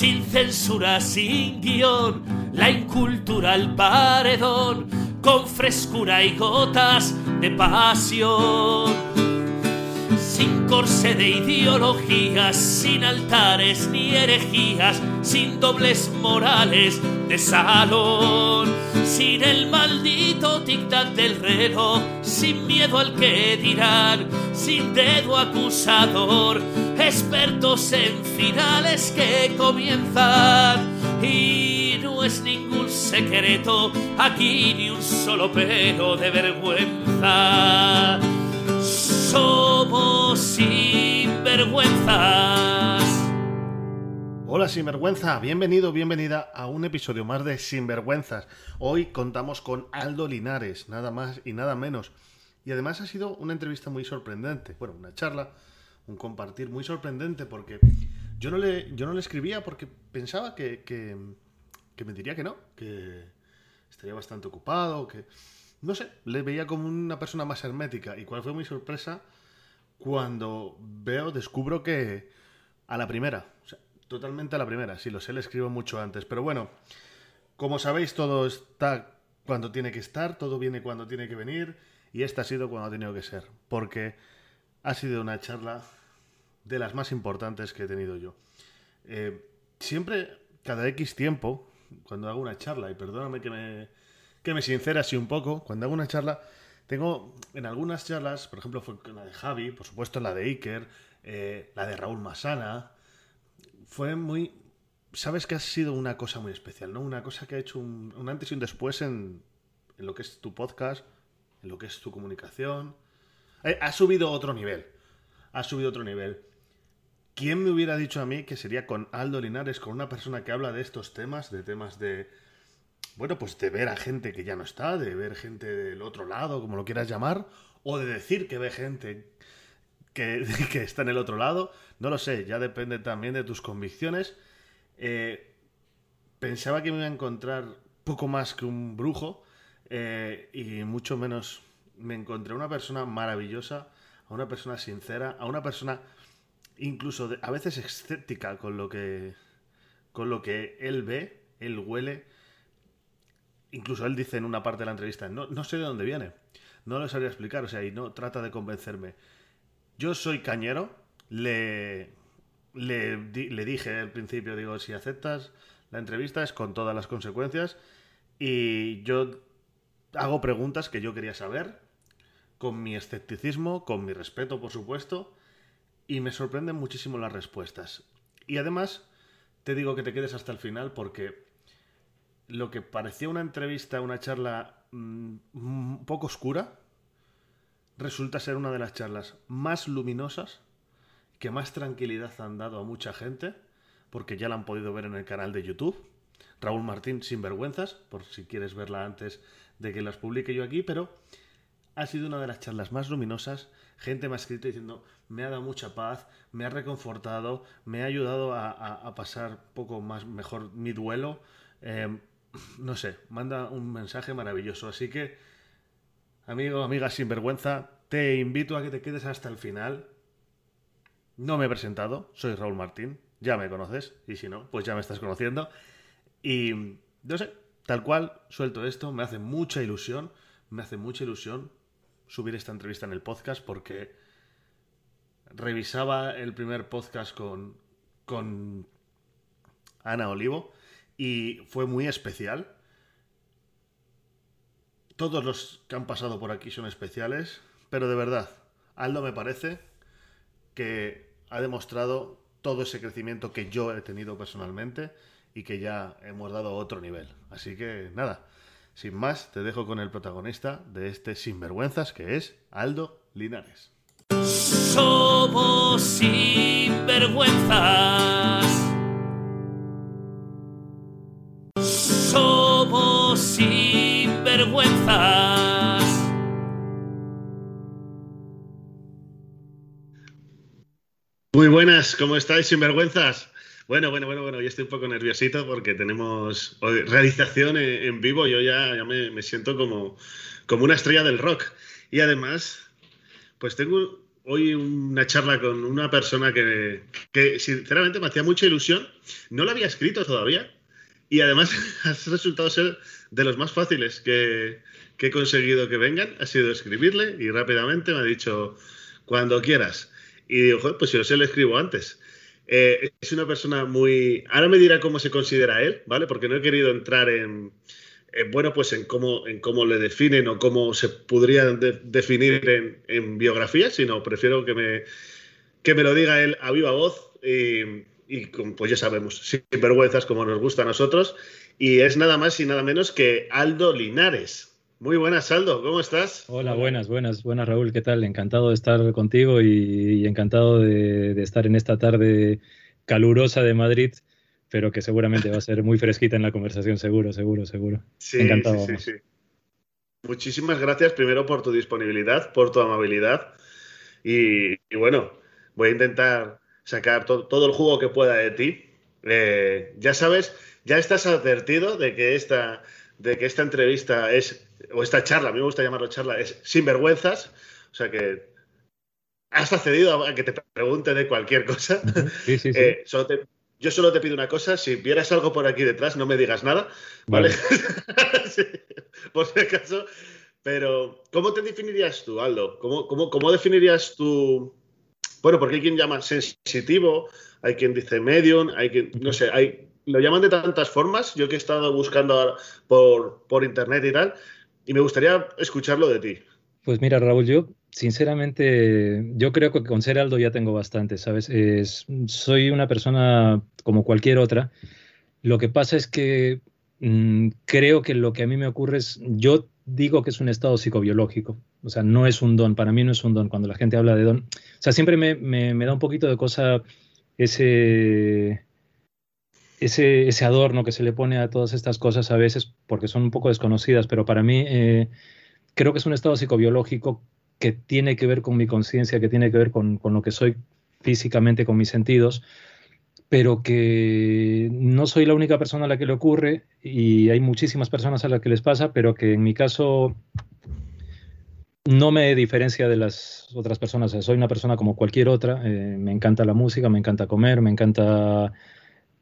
sin censura, sin guion, la incultura al paredón, con frescura y gotas de pasión. Sin corsé de ideologías, sin altares ni herejías, sin dobles morales de salón, sin el maldito tic-tac del reloj, sin miedo al que dirán, sin dedo acusador, expertos en finales que comienzan. Y no es ningún secreto, aquí ni un solo pelo de vergüenza. Somos sinvergüenzas. Hola Sinvergüenza, bienvenido, bienvenida a un episodio más de Sinvergüenzas. Hoy contamos con Aldo Linares, nada más y nada menos. Y además ha sido una entrevista muy sorprendente, bueno, una charla, un compartir muy sorprendente porque yo no le, yo no le escribía porque pensaba que, que, que me diría que no, que estaría bastante ocupado, que no sé, le veía como una persona más hermética. ¿Y cuál fue mi sorpresa? Cuando veo, descubro que a la primera, o sea, totalmente a la primera, si lo sé, le escribo mucho antes. Pero bueno, como sabéis, todo está cuando tiene que estar, todo viene cuando tiene que venir, y esta ha sido cuando ha tenido que ser, porque ha sido una charla de las más importantes que he tenido yo. Eh, siempre, cada X tiempo, cuando hago una charla, y perdóname que me, que me sincera así un poco, cuando hago una charla, tengo en algunas charlas, por ejemplo, fue la de Javi, por supuesto la de Iker, eh, la de Raúl Masana, fue muy... Sabes que ha sido una cosa muy especial, ¿no? Una cosa que ha hecho un, un antes y un después en, en, lo que es tu podcast, en lo que es tu comunicación. Eh, ha subido otro nivel. Ha subido otro nivel. ¿Quién me hubiera dicho a mí que sería con Aldo Linares, con una persona que habla de estos temas, de temas de... Bueno, pues de ver a gente que ya no está, de ver gente del otro lado, como lo quieras llamar, o de decir que ve gente que, que está en el otro lado. No lo sé, ya depende también de tus convicciones. Eh, pensaba que me iba a encontrar poco más que un brujo eh, y mucho menos me encontré a una persona maravillosa, a una persona sincera, a una persona incluso a veces escéptica con lo que con lo que él ve, él huele. Incluso él dice en una parte de la entrevista, no, no sé de dónde viene, no lo sabría explicar, o sea, y no trata de convencerme. Yo soy cañero, le, le, le, dije al principio, digo, si aceptas la entrevista es con todas las consecuencias y yo hago preguntas que yo quería saber, con mi escepticismo, con mi respeto, por supuesto, y me sorprenden muchísimo las respuestas. Y además, te digo que te quedes hasta el final porque lo que parecía una entrevista, una charla mmm, un poco oscura, resulta ser una de las charlas más luminosas que más tranquilidad han dado a mucha gente, porque ya la han podido ver en el canal de YouTube. Raúl Martín sin vergüenzas, por si quieres verla antes de que las publique yo aquí, pero ha sido una de las charlas más luminosas. Gente me ha escrito diciendo, me ha dado mucha paz, me ha reconfortado, me ha ayudado a, a, a pasar poco más mejor mi duelo. Eh, no sé, manda un mensaje maravilloso. Así que, amigo, amiga sin vergüenza, te invito a que te quedes hasta el final. No me he presentado, soy Raúl Martín, ya me conoces, y si no, pues ya me estás conociendo. Y no sé, tal cual, suelto esto, me hace mucha ilusión, me hace mucha ilusión subir esta entrevista en el podcast porque revisaba el primer podcast con, con Ana Olivo y fue muy especial. Todos los que han pasado por aquí son especiales, pero de verdad, Aldo me parece que ha demostrado todo ese crecimiento que yo he tenido personalmente y que ya hemos dado otro nivel. Así que nada, sin más, te dejo con el protagonista de este Sinvergüenzas, que es Aldo Linares. Somos sinvergüenzas. Sinvergüenzas. Muy buenas, ¿cómo estáis, sinvergüenzas? Bueno, bueno, bueno, bueno, yo estoy un poco nerviosito porque tenemos realización en vivo, yo ya, ya me, me, siento como, como una estrella del rock. Y además, pues tengo hoy una charla con una persona que, sinceramente me hacía mucha ilusión. No la había escrito todavía y además has resultado ser de los más fáciles que, he conseguido que vengan. Ha sido escribirle y rápidamente me ha dicho cuando quieras. Y digo, pues si lo sé, le escribo antes. Eh, es una persona muy... Ahora me dirá cómo se considera él, ¿vale? Porque no he querido entrar en, bueno, pues en cómo, en cómo le definen o cómo se podrían definir en, en, biografía, sino prefiero que me, que me lo diga él a viva voz y, pues ya sabemos, sin vergüenzas como nos gusta a nosotros. Y es nada más y nada menos que Aldo Linares. Muy buenas, Aldo, ¿cómo estás? Hola, buenas, buenas, buenas, Raúl, ¿qué tal? Encantado de estar contigo y, encantado de, de estar en esta tarde calurosa de Madrid pero que seguramente va a ser muy fresquita en la conversación, seguro, seguro, seguro. Sí, Encantado. Sí, sí, Muchísimas gracias primero por tu disponibilidad, por tu amabilidad y, bueno, voy a intentar sacar todo el jugo que pueda de ti. Eh, ya sabes, ya estás advertido de que esta, de que esta entrevista es, o esta charla, a mí me gusta llamarlo charla, es sin vergüenzas, o sea que has accedido a que te pregunte de cualquier cosa. Sí, sí, sí. Eh, solo te, yo solo te pido una cosa, si vieras algo por aquí detrás, no me digas nada, ¿vale? por si acaso. Pero, ¿cómo te definirías tú, Aldo? ¿Cómo, cómo, definirías tú? Bueno, porque hay quien llama sensitivo, hay quien dice medium, hay quien, no sé, hay, lo llaman de tantas formas. Yo que he estado buscando por, por internet y tal, y me gustaría escucharlo de ti. Pues mira, Raúl, yo sinceramente, yo creo que con ser Aldo ya tengo bastante, ¿sabes? soy una persona como cualquier otra. Lo que pasa es que mm, creo que lo que a mí me ocurre es, yo digo que es un estado psicobiológico, o sea, no es un don, para mí no es un don. Cuando la gente habla de don, o sea, siempre me, me, da un poquito de cosa ese, ese, ese, adorno que se le pone a todas estas cosas a veces, porque son un poco desconocidas, pero para mí... Eh, creo que es un estado psicobiológico que tiene que ver con mi conciencia, que tiene que ver con, lo que soy físicamente, con mis sentidos, pero que no soy la única persona a la que le ocurre y hay muchísimas personas a las que les pasa, pero que en mi caso no me diferencia de las otras personas. Soy una persona como cualquier otra. Eh, me encanta la música, me encanta comer, me encanta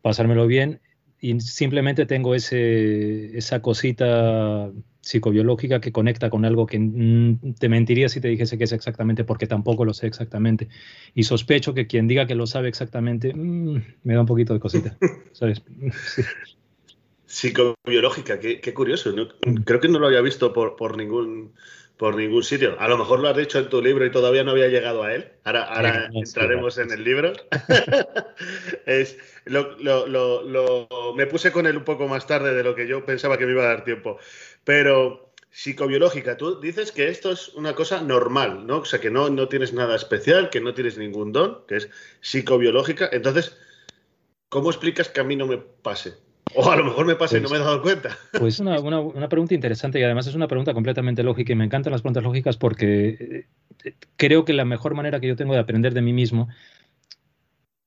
pasármelo bien y simplemente tengo ese, esa cosita psicobiológica que conecta con algo que te mentiría si te dijese que es exactamente porque tampoco lo sé exactamente. Y sospecho que quien diga que lo sabe exactamente mm, me da un poquito de cosita. ¿sabes? Psicobiológica, qué, curioso. Creo que no lo había visto por, por ningún por ningún sitio. A lo mejor lo has dicho en tu libro y todavía no había llegado a él. Ahora, ahora entraremos en el libro. es, lo, me puse con él un poco más tarde de lo que yo pensaba que me iba a dar tiempo. Pero psicobiológica, tú dices que esto es una cosa normal, ¿no? O sea, que no, no tienes nada especial, que no tienes ningún don, que es psicobiológica. Entonces, ¿cómo explicas que a mí no me pase? O a lo mejor me pasa y no me he dado cuenta. Pues una, una, una, pregunta interesante y además es una pregunta completamente lógica y me encantan las preguntas lógicas porque eh, creo que la mejor manera que yo tengo de aprender de mí mismo,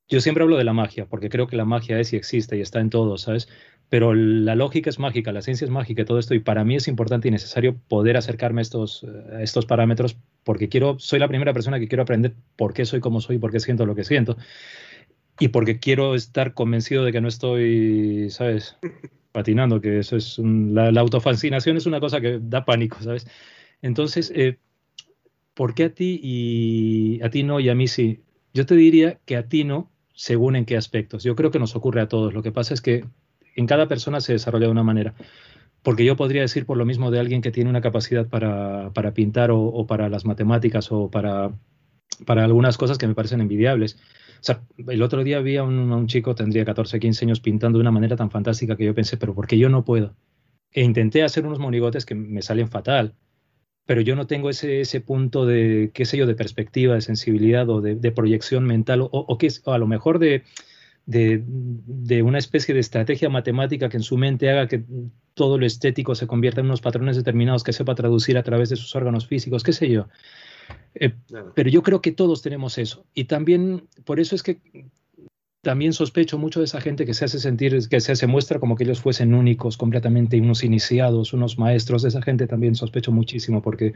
yo siempre hablo de la magia porque creo que la magia es y existe y está en todo, ¿sabes? Pero la lógica es mágica, la ciencia es mágica y todo esto y para mí es importante y necesario poder acercarme a estos, a estos parámetros porque quiero, soy la primera persona que quiero aprender por qué soy como soy, por qué siento lo que siento y porque quiero estar convencido de que no estoy, ¿sabes? Patinando, que eso es la, autofascinación es una cosa que da pánico, ¿sabes? Entonces, eh, ¿por qué a ti y a ti no y a mí sí? Yo te diría que a ti no, según en qué aspectos. Yo creo que nos ocurre a todos. Lo que pasa es que en cada persona se desarrolla de una manera. Porque yo podría decir por lo mismo de alguien que tiene una capacidad para, para pintar o, o, para las matemáticas o para, para algunas cosas que me parecen envidiables. Sea, el otro día vi a un, chico, tendría 14, 15 años, pintando de una manera tan fantástica que yo pensé, pero ¿por qué yo no puedo? E intenté hacer unos monigotes que me salen fatal, pero yo no tengo ese, ese punto de, qué sé yo, de perspectiva, de sensibilidad o de, proyección mental, o, o, o a lo mejor de, de, de, una especie de estrategia matemática que en su mente haga que todo lo estético se convierta en unos patrones determinados que sepa traducir a través de sus órganos físicos, qué sé yo. Eh, pero yo creo que todos tenemos eso. Y también, por eso es que también sospecho mucho de esa gente que se hace sentir, que se, hace muestra como que ellos fuesen únicos, completamente unos iniciados, unos maestros. De esa gente también sospecho muchísimo porque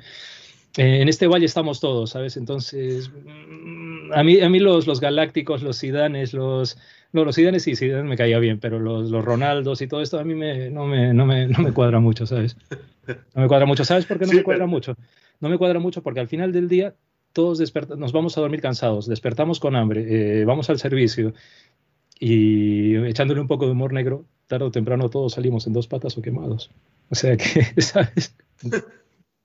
eh, en este valle estamos todos, ¿sabes? Entonces, mm, a mí, a mí los, los galácticos, los Sidanes, los... No, los Sidanes sí, Zidane me caía bien, pero los, los Ronaldos y todo esto a mí me, no, me, no, me, no me cuadra mucho, ¿sabes? No me cuadra mucho. ¿Sabes por qué no me cuadra mucho? No me cuadra mucho porque al final del día todos nos vamos a dormir cansados, despertamos con hambre, eh, vamos al servicio y echándole un poco de humor negro, tarde o temprano todos salimos en dos patas o quemados. O sea que, ¿sabes?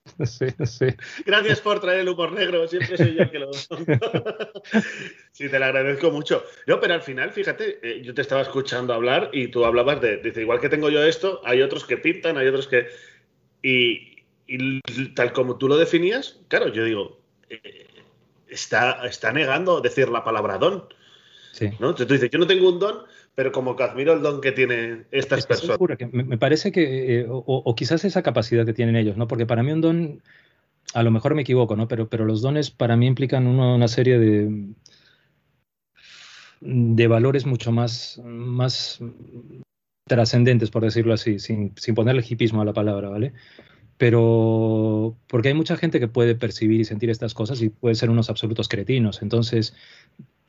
No sé. Gracias por traer el humor negro, siempre soy yo el que lo. sí, te lo agradezco mucho. No, pero al final, fíjate, eh, yo te estaba escuchando hablar y tú hablabas de, dice, igual que tengo yo esto, hay otros que pintan, hay otros que. Y, tal como tú lo definías, claro, yo digo, eh, está, está negando decir la palabra don. Sí. ¿no? Entonces tú dices, yo no tengo un don, pero como que admiro el don que tienen estas personas. Que me, parece que, eh, o, quizás esa capacidad que tienen ellos, ¿no? Porque para mí un don, a lo mejor me equivoco, ¿no? Pero, pero los dones para mí implican una serie de, de valores mucho más, más trascendentes, por decirlo así, sin, sin ponerle hipismo a la palabra, ¿vale? Pero porque hay mucha gente que puede percibir y sentir estas cosas y puede ser unos absolutos cretinos. Entonces,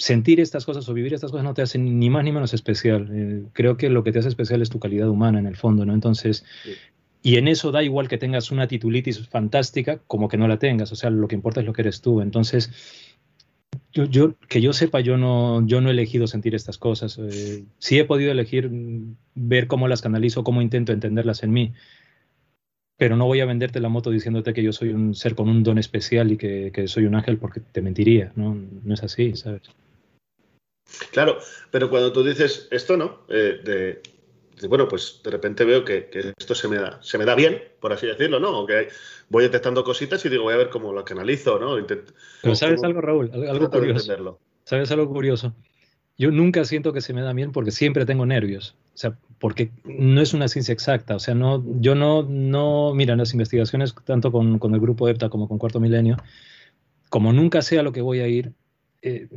sentir estas cosas o vivir estas cosas no te hacen ni más ni menos especial. Eh, creo que lo que te hace especial es tu calidad humana en el fondo, ¿no? Entonces, y en eso da igual que tengas una titulitis fantástica como que no la tengas, o sea, lo que importa es lo que eres tú. Entonces, yo, que yo sepa, yo no, yo no he elegido sentir estas cosas. Eh, sí he podido elegir ver cómo las canalizo, cómo intento entenderlas en mí, pero no voy a venderte la moto diciéndote que yo soy un ser con un don especial y que, que soy un ángel porque te mentiría, ¿no? No es así, ¿sabes? Claro, pero cuando tú dices esto, ¿no? Eh, de, bueno, pues de repente veo que, esto se me, da, se me da bien, por así decirlo, ¿no? O que voy detectando cositas y digo, voy a ver cómo lo canalizo, ¿no? pero ¿sabes algo, Raúl? Algo curioso. ¿Sabes algo curioso? Yo nunca siento que se me da bien porque siempre tengo nervios. O sea, porque no es una ciencia exacta. O sea, no, yo no, no, mira, en las investigaciones, tanto con, con el grupo EPTA como con Cuarto Milenio, como nunca sé a lo que voy a ir, eh,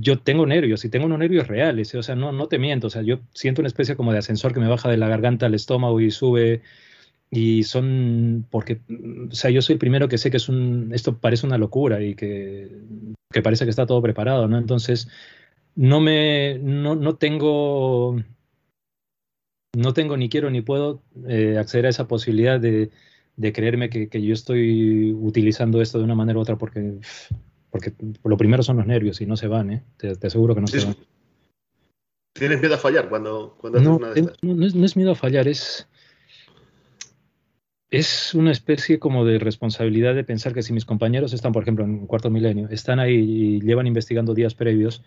yo tengo nervios y tengo unos nervios reales, o sea, no, no te miento, o sea, yo siento una especie como de ascensor que me baja de la garganta al estómago y sube y son porque, o sea, yo soy el primero que sé que es un, esto parece una locura y que, que parece que está todo preparado, ¿no? Entonces, no me, no, no tengo, no tengo ni quiero ni puedo eh, acceder a esa posibilidad de, de creerme que, que, yo estoy utilizando esto de una manera u otra porque porque lo primero son los nervios y no se van, ¿eh? Te, aseguro que no se van. ¿Tienes miedo a fallar cuando, cuando no, una de estas? No, es, miedo a fallar, es, es una especie como de responsabilidad de pensar que si mis compañeros están, por ejemplo, en cuarto milenio, están ahí y llevan investigando días previos,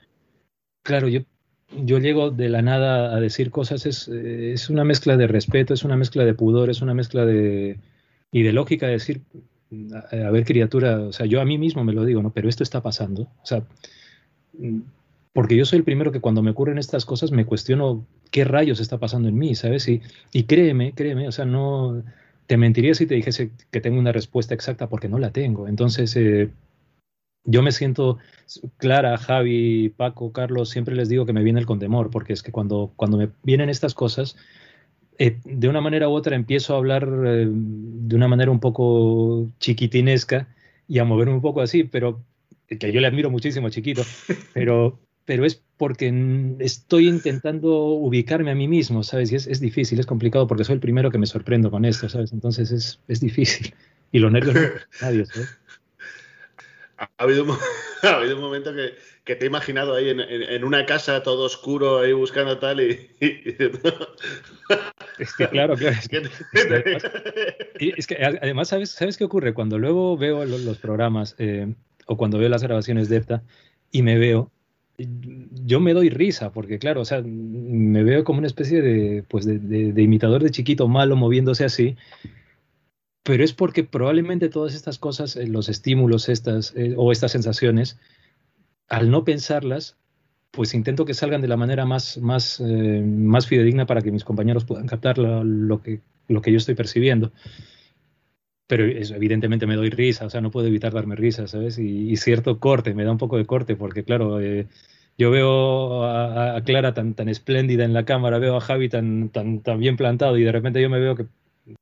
claro, yo, yo llego de la nada a decir cosas, es, es una mezcla de respeto, es una mezcla de pudor, es una mezcla de, y de lógica de decir, a ver criatura, o sea, yo a mí mismo me lo digo, ¿no? Pero esto está pasando, o sea, mm, porque yo soy el primero que cuando me ocurren estas cosas me cuestiono qué rayos está pasando en mí, ¿sabes? Y, y créeme, créeme, o sea, no, te mentiría si te dijese que tengo una respuesta exacta porque no la tengo. Entonces, eh, yo me siento, Clara, Javi, Paco, Carlos, siempre les digo que me viene el contemor, porque es que cuando, cuando me vienen estas cosas, eh, de una manera u otra empiezo a hablar eh, de una manera un poco chiquitinesca y a moverme un poco así, pero que yo le admiro muchísimo Chiquito, pero, pero es porque estoy intentando ubicarme a mí mismo, ¿sabes? Y es, es, difícil, es complicado porque soy el primero que me sorprendo con esto, ¿sabes? Entonces es, es difícil. Y los nervios, nadie, ¿sabes? Ha habido, un, ha habido un momento que, que, te he imaginado ahí en, en, una casa todo oscuro, ahí buscando tal y... Es que claro, claro. Es que, es que además, ¿sabes, ¿sabes qué ocurre? Cuando luego veo los, programas eh, o cuando veo las grabaciones de EPTA y me veo, yo me doy risa, porque claro, o sea, me veo como una especie de, pues de, de, imitador de chiquito malo moviéndose así, pero es porque probablemente todas estas cosas, eh, los estímulos estas eh, o estas sensaciones, al no pensarlas, pues intento que salgan de la manera más, más, eh, más fidedigna para que mis compañeros puedan captar lo, que, lo que yo estoy percibiendo. Pero evidentemente me doy risa, o sea, no puedo evitar darme risa, ¿sabes? Y, cierto corte, me da un poco de corte, porque claro, yo veo a, Clara tan, tan espléndida en la cámara, veo a Javi tan, tan, tan bien plantado y de repente yo me veo que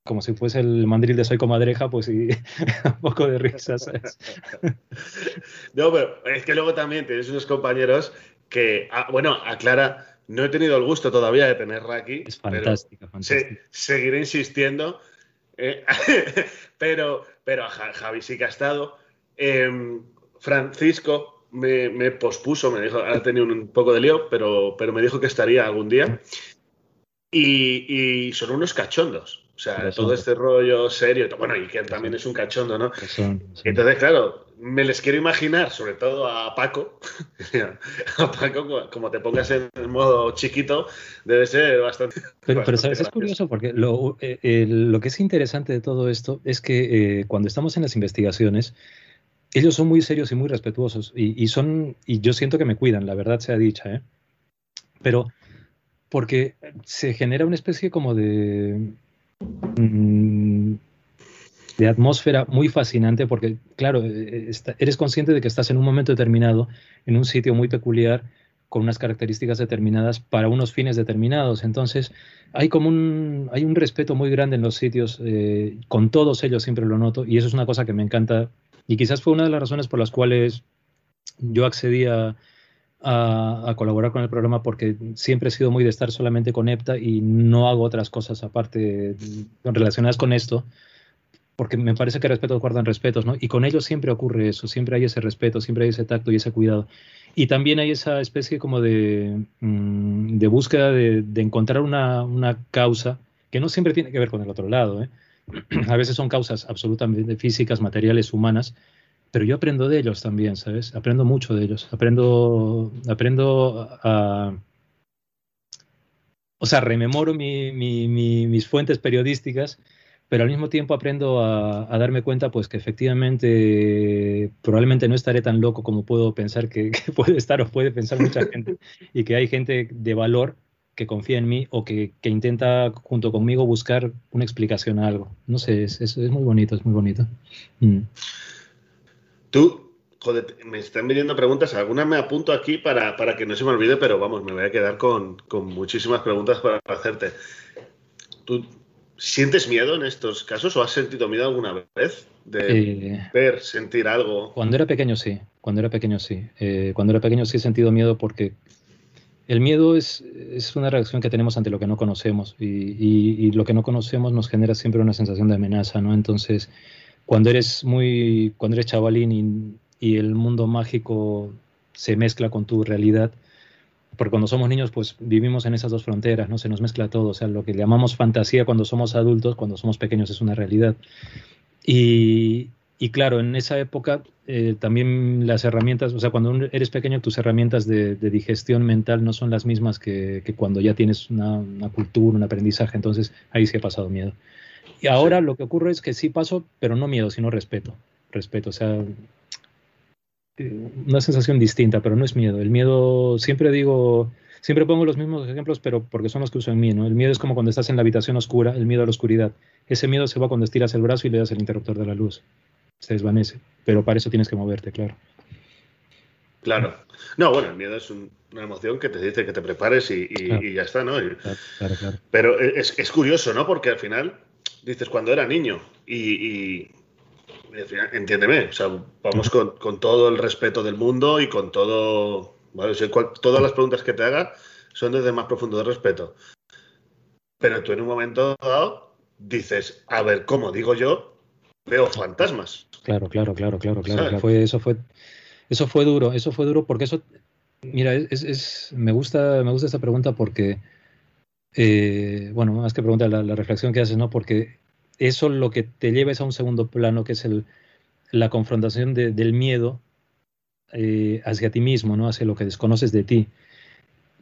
como si fuese el mandril de Soy Comadreja, pues sí, un poco de risas. no, pero es que luego también tienes unos compañeros que, ah, bueno, aclara, no he tenido el gusto todavía de tenerla aquí. Es fantástica, fantástica. seguiré insistiendo. Eh, pero, pero Javi sí que ha estado. Em, Francisco me, pospuso, me dijo, ha tenido un poco de lío, pero, pero me dijo que estaría algún día. Y, son unos cachondos. O sea, todo este rollo serio. Bueno, y que también es un cachondo, ¿no? Entonces, claro, me les quiero imaginar, sobre todo a Paco. a Paco, como te pongas en el modo chiquito, debe ser bastante. Pero, pero ¿sabes? Es curioso porque lo, eh, lo, que es interesante de todo esto es que eh, cuando estamos en las investigaciones, ellos son muy serios y muy respetuosos y, son, y yo siento que me cuidan, la verdad sea dicha, ¿eh? Pero porque se genera una especie como de, de atmósfera muy fascinante porque, claro, eh, eres consciente de que estás en un momento determinado, en un sitio muy peculiar, con unas características determinadas para unos fines determinados. Entonces, hay como un, hay un respeto muy grande en los sitios, eh, con todos ellos siempre lo noto, y eso es una cosa que me encanta y quizás fue una de las razones por las cuales yo accedí a, colaborar con el programa porque siempre he sido muy de estar solamente con EPTA y no hago otras cosas aparte relacionadas con esto, porque me parece que respeto guardan respetos, ¿no? Y con ellos siempre ocurre eso, siempre hay ese respeto, siempre hay ese tacto y ese cuidado. Y también hay esa especie como de, mm, de búsqueda de, de encontrar una, una, causa que no siempre tiene que ver con el otro lado, ¿eh? a veces son causas absolutamente físicas, materiales, humanas, pero yo aprendo de ellos también, ¿sabes? Aprendo mucho de ellos. Aprendo, aprendo a... O sea, rememoro mis fuentes periodísticas, pero al mismo tiempo aprendo a, darme cuenta pues que efectivamente probablemente no estaré tan loco como puedo pensar que, que puede estar o puede pensar mucha gente y que hay gente de valor que confía en mí o que, intenta junto conmigo buscar una explicación a algo. No sé, es, es, muy bonito, es muy bonito. Mm. Tú, joder, me están viniendo preguntas, algunas me apunto aquí para, que no se me olvide, pero vamos, me voy a quedar con, muchísimas preguntas para hacerte. ¿Tú sientes miedo en estos casos o has sentido miedo alguna vez de eh, ver, sentir algo? Cuando era pequeño sí, cuando era pequeño sí. Eh, cuando era pequeño sí he sentido miedo porque el miedo es, es, una reacción que tenemos ante lo que no conocemos y, lo que no conocemos nos genera siempre una sensación de amenaza, ¿no? Entonces, cuando eres muy, cuando eres chavalín y, el mundo mágico se mezcla con tu realidad, porque cuando somos niños pues vivimos en esas dos fronteras, ¿no? Se nos mezcla todo, o sea, lo que llamamos fantasía cuando somos adultos, cuando somos pequeños es una realidad. Y, y claro, en esa época eh, también las herramientas, o sea, cuando eres pequeño, tus herramientas de, digestión mental no son las mismas que, cuando ya tienes una, cultura, un aprendizaje. Entonces, ahí sí he pasado miedo. Y ahora lo que ocurre es que sí paso, pero no miedo, sino respeto. Respeto, o sea, eh, una sensación distinta, pero no es miedo. El miedo, siempre digo, siempre pongo los mismos ejemplos, pero porque son los que uso en mí, ¿no? El miedo es como cuando estás en la habitación oscura, el miedo a la oscuridad. Ese miedo se va cuando estiras el brazo y le das el interruptor de la luz se desvanece. Pero para eso tienes que moverte, claro. Claro. No, bueno, el miedo es una emoción que te dice que te prepares y, ya está, ¿no? Claro, claro, Pero es, curioso, ¿no? Porque al final, dices, cuando era niño y, entiéndeme, o sea, vamos con, todo el respeto del mundo y con todo, ¿vale? todas las preguntas que te haga son desde más profundo de respeto. Pero tú en un momento dado dices, a ver, ¿cómo digo yo? Veo fantasmas. Claro, claro, claro, claro, claro. Fue, eso fue, eso fue duro, eso fue duro porque eso, mira, es, es me gusta, me gusta esta pregunta porque, eh, bueno, más que pregunta la, reflexión que haces, ¿no? Porque eso lo que te lleva es a un segundo plano, que es la confrontación del miedo eh, hacia ti mismo, ¿no? Hacia lo que desconoces de ti.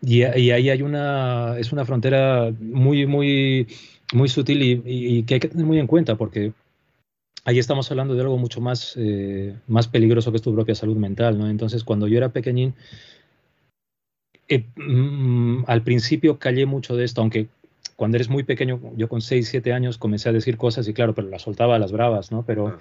Y, ahí hay una, es una frontera muy, muy, muy sutil y, y, que hay que tener muy en cuenta porque ahí estamos hablando de algo mucho más, eh, más peligroso que es tu propia salud mental, ¿no? Entonces, cuando yo era pequeñín, eh, mm, al principio callé mucho de esto, aunque cuando eres muy pequeño, yo con 6, 7 años comencé a decir cosas y claro, pero las soltaba a las bravas, ¿no? Pero,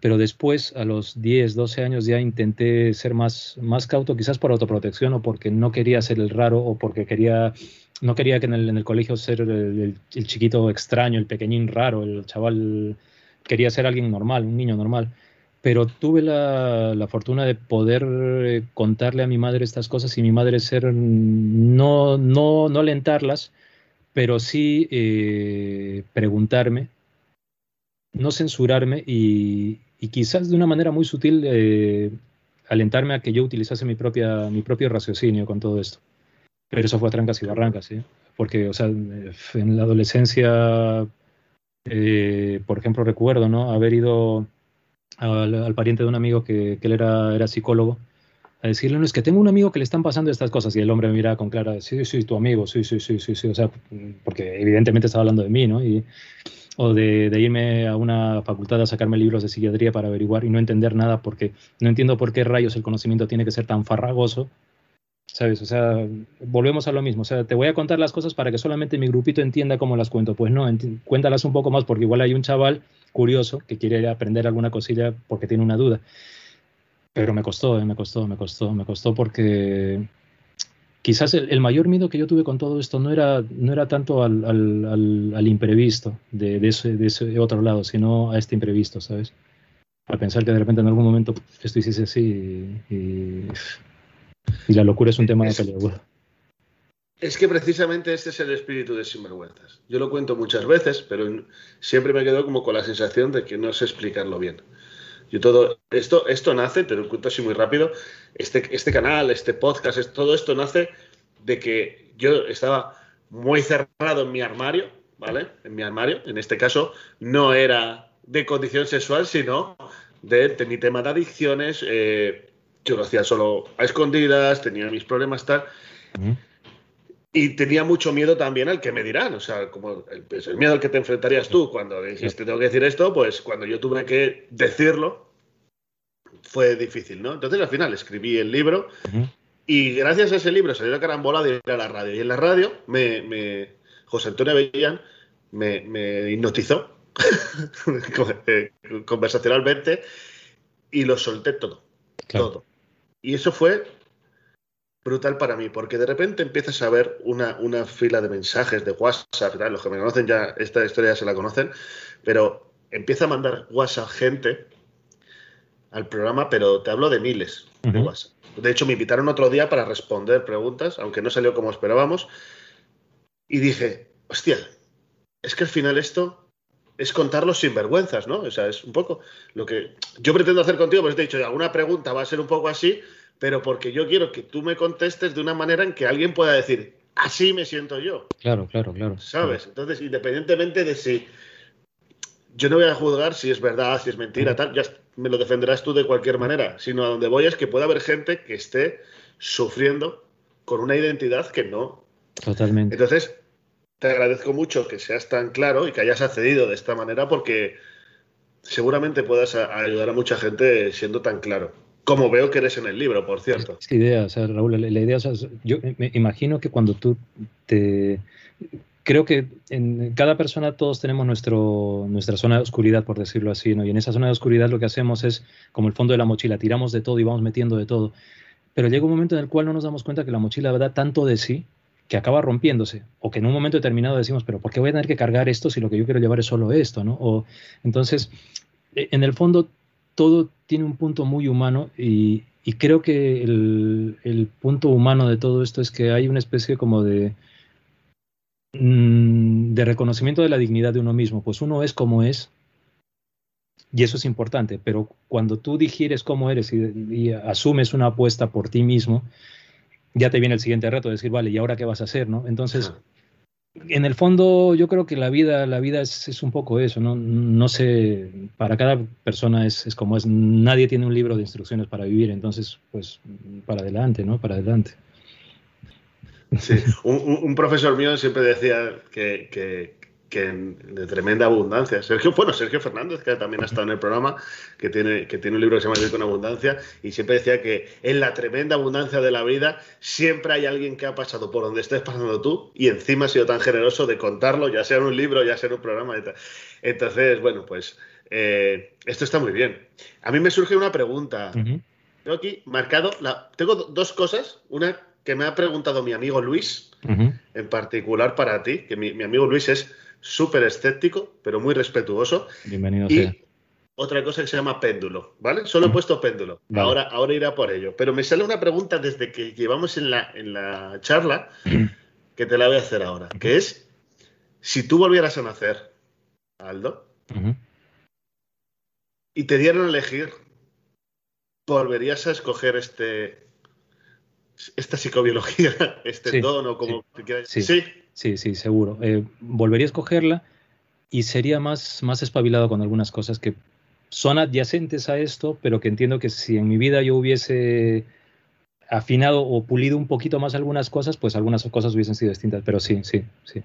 pero después, a los 10, 12 años, ya intenté ser más, más cauto, quizás por autoprotección o porque no quería ser el raro o porque quería no quería que en el, colegio ser el, chiquito extraño, el pequeñín raro, el chaval quería ser alguien normal, un niño normal. Pero tuve la, fortuna de poder eh, contarle a mi madre estas cosas y mi madre ser, no, no, no alentarlas, pero sí eh, preguntarme, no censurarme y, quizás de una manera muy sutil eh, alentarme a que yo utilizase mi, propia, mi propio raciocinio con todo esto. Pero eso fue a trancas y barrancas, ¿sí? Porque, o sea, en la adolescencia, por ejemplo, recuerdo, ¿no? Haber ido al, pariente de un amigo que, él era, era psicólogo a decirle, no, es que tengo un amigo que le están pasando estas cosas. Y el hombre me mira con clara, sí, sí, tu amigo, sí, sí, sí, sí, sí. O sea, porque evidentemente estaba hablando de mí, ¿no? Y, o de, de, irme a una facultad a sacarme libros de psiquiatría para averiguar y no entender nada porque no entiendo por qué rayos el conocimiento tiene que ser tan farragoso ¿Sabes? O sea, volvemos a lo mismo. O sea, te voy a contar las cosas para que solamente mi grupito entienda cómo las cuento. Pues no, cuéntalas un poco más porque igual hay un chaval curioso que quiere aprender alguna cosilla porque tiene una duda. Pero me costó, eh, me costó, me costó, me costó porque quizás el, mayor miedo que yo tuve con todo esto no era, no era tanto al, al, al, imprevisto de, de, ese, de, ese, otro lado, sino a este imprevisto, ¿sabes? A pensar que de repente en algún momento esto hiciese así y y la locura es un tema de pelea. Es que precisamente este es el espíritu de Sinvergüenzas. Yo lo cuento muchas veces, pero siempre me quedo como con la sensación de que no sé explicarlo bien. Yo todo esto, esto nace, te lo cuento así muy rápido, este, este canal, este podcast, todo esto nace de que yo estaba muy cerrado en mi armario, ¿vale? En mi armario, en este caso, no era de condición sexual, sino de, de mi tema de adicciones, eh, yo lo hacía solo a escondidas, tenía mis problemas, tal. Y tenía mucho miedo también al que me dirán, o sea, como el, pues, el miedo al que te enfrentarías tú cuando dijiste tengo que decir esto, pues cuando yo tuve que decirlo, fue difícil, ¿no? Entonces al final escribí el libro y gracias a ese libro salió la carambola de ir a la radio. Y en la radio me, José Antonio Avellán me, me hipnotizó eh, conversacionalmente y lo solté todo. Todo. Y eso fue brutal para mí, porque de repente empiezas a ver una, una fila de mensajes de WhatsApp, los que me conocen ya, esta historia ya se la conocen, pero empieza a mandar WhatsApp gente al programa, pero te hablo de miles de WhatsApp. De hecho, me invitaron otro día para responder preguntas, aunque no salió como esperábamos, y dije, hostia, es que al final esto es contarlos sin vergüenzas, ¿no? O sea, es un poco lo que yo pretendo hacer contigo, pues te he dicho, alguna pregunta va a ser un poco así, pero porque yo quiero que tú me contestes de una manera en que alguien pueda decir, así me siento yo. Claro, claro, claro. ¿Sabes? Entonces, independientemente de si yo no voy a juzgar si es verdad, si es mentira, tal, ya me lo defenderás tú de cualquier manera, sino a donde voy es que pueda haber gente que esté sufriendo con una identidad que no. Totalmente. Entonces, te agradezco mucho que seas tan claro y que hayas accedido de esta manera porque seguramente puedas ayudar a mucha gente siendo tan claro. Como veo que eres en el libro, por cierto. Es idea, Raúl, la, idea, o yo me imagino que cuando tú te... Creo que en cada persona todos tenemos nuestro, nuestra zona de oscuridad, por decirlo así, ¿no? Y en esa zona de oscuridad lo que hacemos es, como el fondo de la mochila, tiramos de todo y vamos metiendo de todo. Pero llega un momento en el cual no nos damos cuenta que la mochila da tanto de sí que acaba rompiéndose, o que en un momento determinado decimos, pero ¿por qué voy a tener que cargar esto si lo que yo quiero llevar es solo esto? ¿no? O, entonces, e, en el fondo, todo tiene un punto muy humano y, creo que el, punto humano de todo esto es que hay una especie como de, mm, de reconocimiento de la dignidad de uno mismo, pues uno es como es. Y eso es importante, pero cuando tú digieres cómo eres y asumes una apuesta por ti mismo, ya te viene el siguiente reto, de decir, vale, ¿y ahora qué vas a hacer? ¿no? Entonces, en el fondo, yo creo que la vida, la vida es, un poco eso, ¿no? No sé, para cada persona es, es, como es, nadie tiene un libro de instrucciones para vivir, entonces, pues, para adelante, ¿no? Para adelante. Sí, un, profesor mío siempre decía que, que de tremenda abundancia. Sergio, bueno, Sergio Fernández, que también ha estado en el programa, que tiene, que tiene un libro que se llama Vivir con Abundancia, y siempre decía que en la tremenda abundancia de la vida siempre hay alguien que ha pasado por donde estés pasando tú y encima ha sido tan generoso de contarlo, ya sea en un libro, ya sea en un programa. Entonces, bueno, pues eh, esto está muy bien. A mí me surge una pregunta. Tengo aquí marcado, la, tengo dos cosas. Una que me ha preguntado mi amigo Luis, en particular para ti, que mi, amigo Luis es súper escéptico, pero muy respetuoso. Bienvenido y Otra cosa que se llama péndulo, ¿vale? Solo he puesto péndulo. Ahora, ahora irá por ello. Pero me sale una pregunta desde que llevamos en la, en la charla que te la voy a hacer ahora, que es, si tú volvieras a nacer, Aldo, y te dieran a elegir, ¿volverías a escoger este esta psicobiología, este tono, como sí, sí, sí, sí, seguro. Eh, volvería a escogerla y sería más, más espabilado con algunas cosas que son adyacentes a esto, pero que entiendo que si en mi vida yo hubiese afinado o pulido un poquito más algunas cosas, pues algunas cosas hubiesen sido distintas. Pero sí, sí, sí.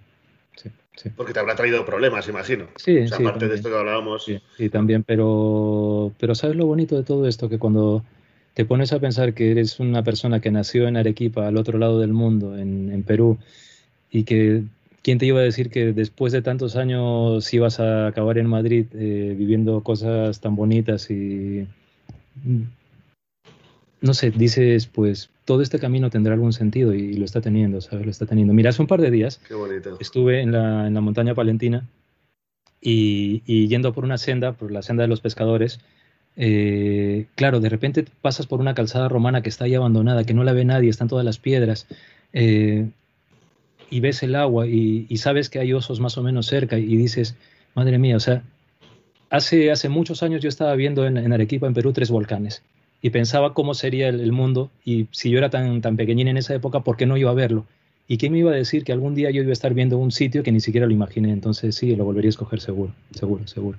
Porque te habrá traído problemas, imagino. Sí, aparte de esto que hablábamos. Sí, también, pero, pero ¿sabes lo bonito de todo esto? Que cuando te pones a pensar que eres una persona que nació en Arequipa, al otro lado del mundo, en, Perú, y que ¿quién te iba a decir que después de tantos años ibas a acabar en Madrid eh, viviendo cosas tan bonitas y no sé, dices, pues todo este camino tendrá algún sentido y, lo está teniendo, ¿sabes? Lo está teniendo. Mira, hace un par de días estuve en la, en la, montaña palentina y, yendo por una senda, por la senda de los pescadores, eh, claro, de repente pasas por una calzada romana que está ahí abandonada, que no la ve nadie, están todas las piedras, eh, y ves el agua y, sabes que hay osos más o menos cerca y dices, madre mía, o sea, hace, hace muchos años yo estaba viendo en, en Arequipa, en Perú, tres volcanes y pensaba cómo sería el, mundo y si yo era tan, tan pequeñín en esa época, ¿por qué no iba a verlo? ¿Y quién me iba a decir que algún día yo iba a estar viendo un sitio que ni siquiera lo imaginé? Entonces sí, lo volvería a escoger seguro, seguro, seguro.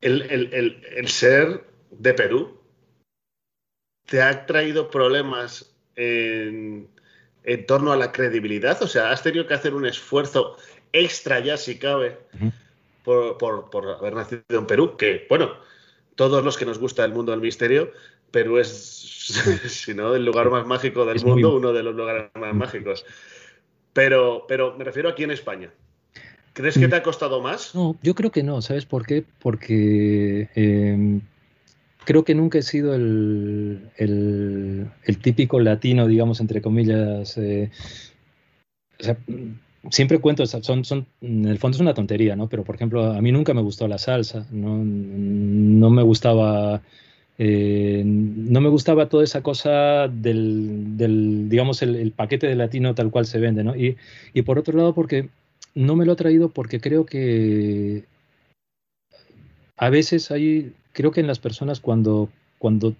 El, ser de Perú te ha traído problemas en, torno a la credibilidad? O sea, ¿has tenido que hacer un esfuerzo extra ya, si cabe, por, por, haber nacido en Perú? Que, bueno, todos los que nos gusta el mundo del misterio, Perú es, si no, el lugar más mágico del mundo, uno de los lugares más mágicos. Pero, pero me refiero aquí en España. ¿Crees que mm. te ha costado más? No, yo creo que no. ¿Sabes por qué? Porque em, creo que nunca he sido el, típico latino, digamos, entre comillas. Eh, siempre cuento, son, son, en el fondo es una tontería, ¿no? Pero por ejemplo, a mí nunca me gustó la salsa, no, no me gustaba, eh, no me gustaba toda esa cosa del, del digamos, el, paquete de latino tal cual se vende, ¿no? Y, y por otro lado, porque no me lo ha traído porque creo que a veces hay, creo que en las personas cuando, cuando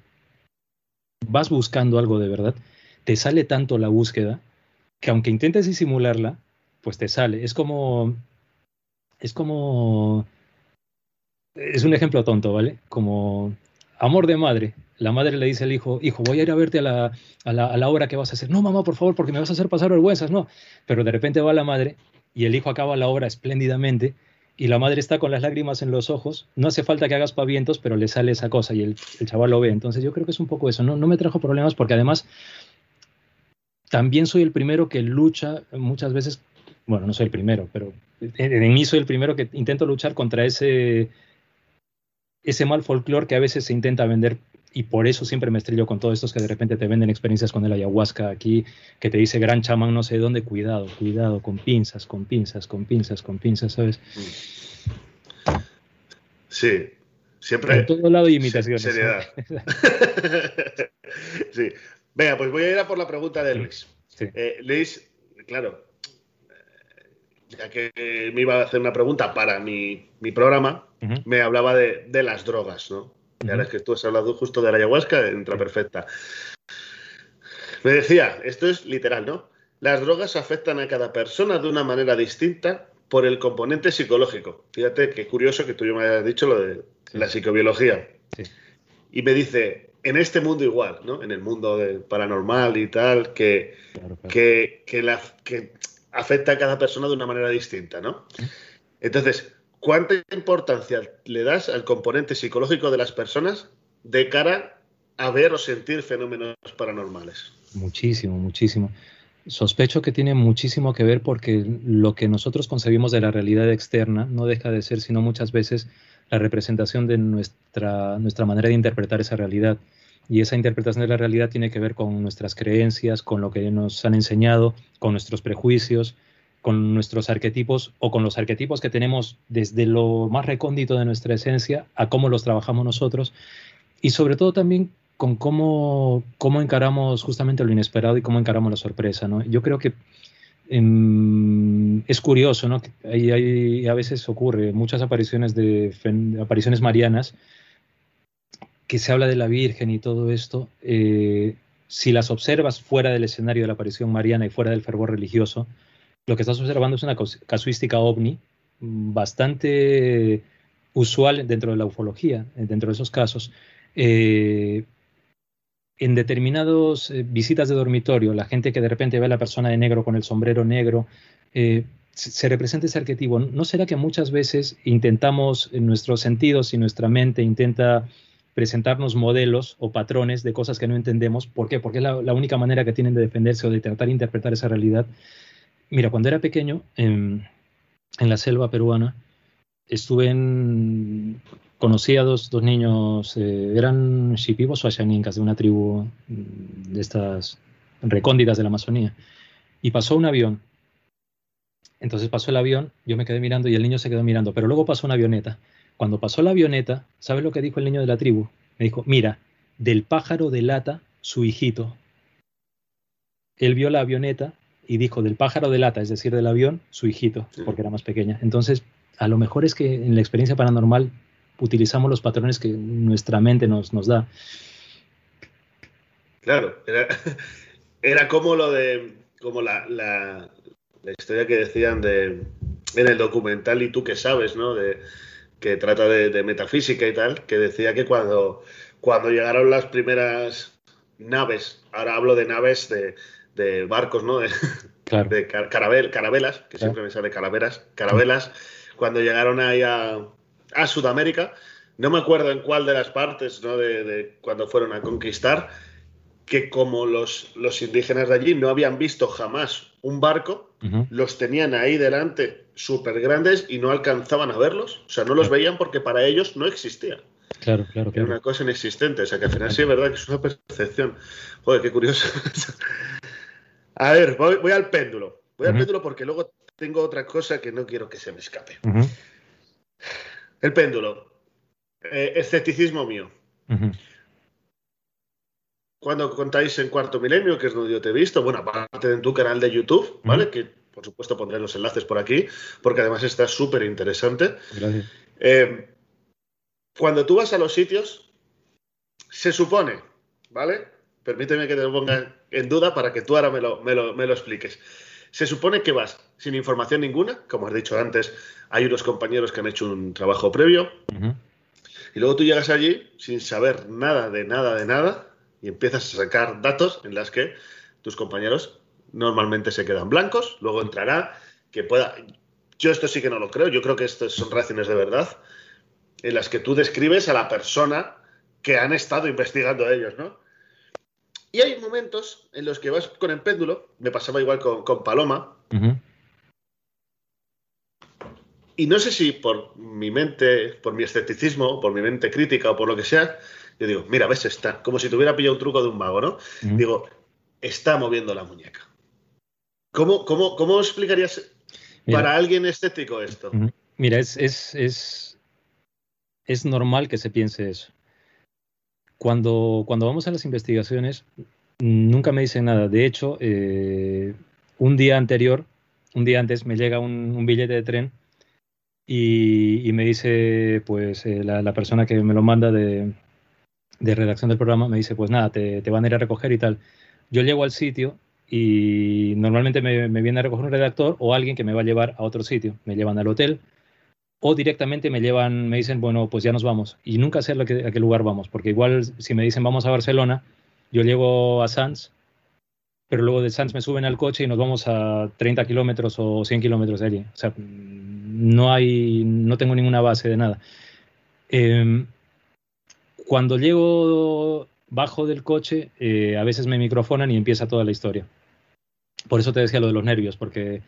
vas buscando algo de verdad, te sale tanto la búsqueda que aunque intentes disimularla, pues te sale. Es como, es como, es un ejemplo tonto, ¿vale? Como amor de madre. La madre le dice al hijo, hijo, voy a ir a verte a la, a la, a la obra que vas a hacer. No, mamá, por favor, porque me vas a hacer pasar vergüenzas, no. Pero de repente va la madre y el hijo acaba la obra espléndidamente y la madre está con las lágrimas en los ojos. No hace falta que hagas pavientos, pero le sale esa cosa y el, chaval lo ve. Entonces yo creo que es un poco eso. No, no me trajo problemas porque además también soy el primero que lucha muchas veces bueno, no soy el primero, pero en mí soy el primero que intento luchar contra ese, ese mal folclore que a veces se intenta vender y por eso siempre me estrello con todos estos que de repente te venden experiencias con el ayahuasca aquí, que te dice gran chamán no sé dónde, cuidado, cuidado, con pinzas, con pinzas, con pinzas, con pinzas, ¿sabes? Sí, siempre. En todo lado imitaciones. Seriedad. sí. Venga, pues voy a ir a por la pregunta de Luis. Eh, Luis, claro, ya que me iba a hacer una pregunta para mi, programa, me hablaba de, las drogas, ¿no? Y ahora es que tú has hablado justo de la ayahuasca, entra perfecta. Me decía, esto es literal, ¿no? Las drogas afectan a cada persona de una manera distinta por el componente psicológico. Fíjate qué curioso que tú ya me hayas dicho lo de la psicobiología. Y me dice, en este mundo igual, ¿no? En el mundo del paranormal y tal, que, que, que, la, que afecta a cada persona de una manera distinta, ¿no? Entonces, ¿cuánta importancia le das al componente psicológico de las personas de cara a ver o sentir fenómenos paranormales? Muchísimo, muchísimo. Sospecho que tiene muchísimo que ver porque lo que nosotros concebimos de la realidad externa no deja de ser, sino muchas veces, la representación de nuestra, nuestra manera de interpretar esa realidad. y esa interpretación de la realidad tiene que ver con nuestras creencias, con lo que nos han enseñado, con nuestros prejuicios, con nuestros arquetipos o con los arquetipos que tenemos desde lo más recóndito de nuestra esencia a cómo los trabajamos nosotros y sobre todo también con cómo, cómo encaramos justamente lo inesperado y cómo encaramos la sorpresa. ¿no? Yo creo que em, es curioso, ¿no? Hay, a veces ocurre muchas apariciones de apariciones marianas que se habla de la Virgen y todo esto. Eh, si las observas fuera del escenario de la aparición mariana y fuera del fervor religioso, lo que estás observando es una casuística ovni bastante usual dentro de la ufología, eh, dentro de esos casos. Eh, en determinadas eh, visitas de dormitorio, la gente que de repente ve a la persona de negro con el sombrero negro, se representa ese arquetipo. ¿No será que muchas veces intentamos, en nuestros sentidos y nuestra mente intenta presentarnos modelos o patrones de cosas que no entendemos? ¿Por qué? Porque es la, la única manera que tienen de defenderse o de tratar de interpretar esa realidad. Mira, cuando era pequeño, en, la selva peruana, estuve en... Conocí a dos, niños, eh, eran shipibos o ashanincas de una tribu mm, de estas recónditas de la Amazonía. Y pasó un avión. Entonces pasó el avión, yo me quedé mirando y el niño se quedó mirando, pero luego pasó una avioneta. Cuando pasó la avioneta, ¿sabes lo que dijo el niño de la tribu? Me dijo, mira, del pájaro delata su hijito. Él vio la avioneta y dijo del pájaro de lata, es decir, del avión, su hijito, porque era más pequeña. Entonces, a lo mejor es que en la experiencia paranormal utilizamos los patrones que nuestra mente nos, nos da. Claro, era, como lo de, como la, la, historia que decían de, en el documental y tú que sabes, ¿no? De, que trata de, de, metafísica y tal, que decía que cuando, cuando llegaron las primeras naves, ahora hablo de naves de, de barcos, ¿no? De, de carabel, carabelas, que siempre me sale calaveras, carabelas, cuando llegaron ahí a, a, Sudamérica. No me acuerdo en cuál de las partes, ¿no? De, cuando fueron a conquistar, que como los, los indígenas de allí no habían visto jamás un barco, los tenían ahí delante súper grandes y no alcanzaban a verlos. O sea, no los veían porque para ellos no existía. Claro, claro, Era una cosa inexistente. O sea, que al final sí es verdad que es una percepción. Joder, qué curioso. A ver, voy, al péndulo. Voy al péndulo porque luego tengo otra cosa que no quiero que se me escape. El péndulo. Eh, escepticismo mío. Cuando contáis en Cuarto Milenio, que es donde yo te he visto, bueno, aparte de en tu canal de YouTube, ¿vale? Que por supuesto pondré los enlaces por aquí, porque además está súper interesante. Gracias. Eh, cuando tú vas a los sitios, se supone, ¿vale? Permíteme que te lo ponga en duda para que tú ahora me lo, me lo, expliques. Se supone que vas sin información ninguna, como has dicho antes, hay unos compañeros que han hecho un trabajo previo, y luego tú llegas allí sin saber nada de nada de nada y empiezas a sacar datos en las que tus compañeros normalmente se quedan blancos, luego entrará que pueda... Yo esto sí que no lo creo, yo creo que estas son reacciones de verdad, en las que tú describes a la persona que han estado investigando a ellos, ¿no? Y hay momentos en los que vas con el péndulo, me pasaba igual con, Paloma, y no sé si por mi mente, por mi escepticismo, por mi mente crítica o por lo que sea, yo digo, mira, ves, está, como si tuviera pillado un truco de un mago, ¿no? Digo, está moviendo la muñeca. ¿Cómo, cómo, cómo explicarías para alguien estético esto? Mira, es, es, es, es normal que se piense eso. Cuando, cuando vamos a las investigaciones, nunca me dicen nada. De hecho, eh, un día anterior, un día antes, me llega un, billete de tren y, me dice, pues, eh, la, persona que me lo manda de, redacción del programa, me dice, pues nada, te, van a ir a recoger y tal. Yo llego al sitio y normalmente me, me, viene a recoger un redactor o alguien que me va a llevar a otro sitio. Me llevan al hotel, o directamente me llevan, me dicen, bueno, pues ya nos vamos. Y nunca sé a qué, lugar vamos, porque igual si me dicen vamos a Barcelona, yo llego a Sanz, pero luego de Sanz me suben al coche y nos vamos a 30 kilómetros o 100 kilómetros de allí. O sea, no hay, no tengo ninguna base de nada. Em, cuando llego bajo del coche, eh, a veces me microfonan y empieza toda la historia. Por eso te decía lo de los nervios, porque,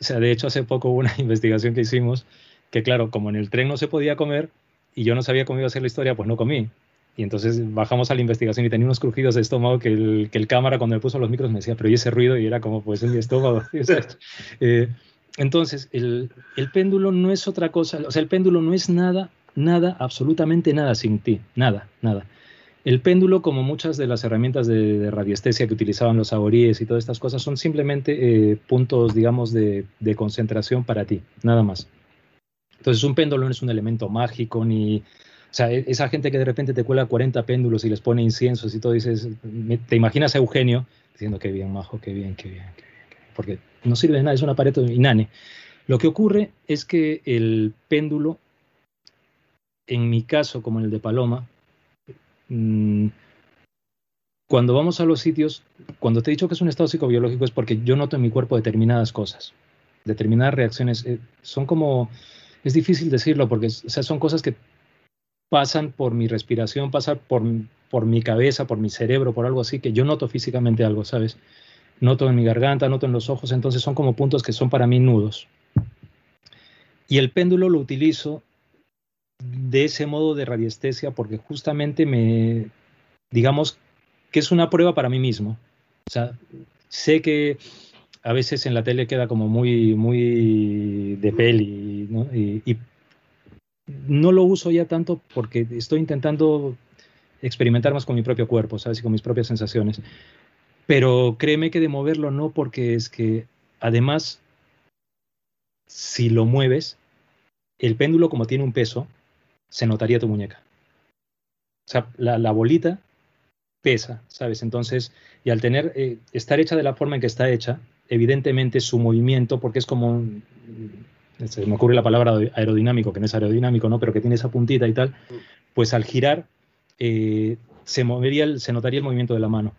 o sea, de hecho hace poco hubo una investigación que hicimos que claro, como en el tren no se podía comer y yo no sabía cómo iba a ser la historia, pues no comí. Y entonces bajamos a la investigación y tenía unos crujidos de estómago que el, que el cámara cuando le puso los micros me decía, pero ¿y ese ruido? Y era como, pues en mi estómago. eh, entonces, el, el, péndulo no es otra cosa, o sea, el péndulo no es nada, nada, absolutamente nada sin ti, nada, nada. El péndulo, como muchas de las herramientas de, de radiestesia que utilizaban los saboríes y todas estas cosas, son simplemente eh, puntos, digamos, de, de, concentración para ti, nada más. Entonces, un péndulo no es un elemento mágico, ni. O sea, e, esa gente que de repente te cuela 40 péndulos y les pone inciensos y todo, dices, te imaginas a Eugenio diciendo, qué bien, majo, qué bien, qué bien, qué bien, qué bien porque no sirve de nada, es un aparato inane. Lo que ocurre es que el péndulo, en mi caso, como en el de Paloma, Mm, cuando vamos a los sitios, cuando te he dicho que es un estado psicobiológico es porque yo noto en mi cuerpo determinadas cosas, determinadas reacciones. Eh, son como, es difícil decirlo porque o sea, son cosas que pasan por mi respiración, pasan por, por mi cabeza, por mi cerebro, por algo así, que yo noto físicamente algo, ¿sabes? Noto en mi garganta, noto en los ojos, entonces son como puntos que son para mí nudos. Y el péndulo lo utilizo de ese modo de radiestesia porque justamente me, digamos, que es una prueba para mí mismo. O sea, sé que a veces en la tele queda como muy, muy de peli, ¿no? Y, no lo uso ya tanto porque estoy intentando experimentar más con mi propio cuerpo, ¿sabes? Y con mis propias sensaciones. Pero créeme que de moverlo no, porque es que además, si lo mueves, el péndulo como tiene un peso, se notaría tu muñeca. O sea, la, la bolita pesa, ¿sabes? Entonces, y al tener, eh, estar hecha de la forma en que está hecha, evidentemente su movimiento, porque es como, se me ocurre la palabra aerodinámico, que no es aerodinámico, ¿no? Pero que tiene esa puntita y tal, pues al girar eh, se movería, se notaría el movimiento de la mano.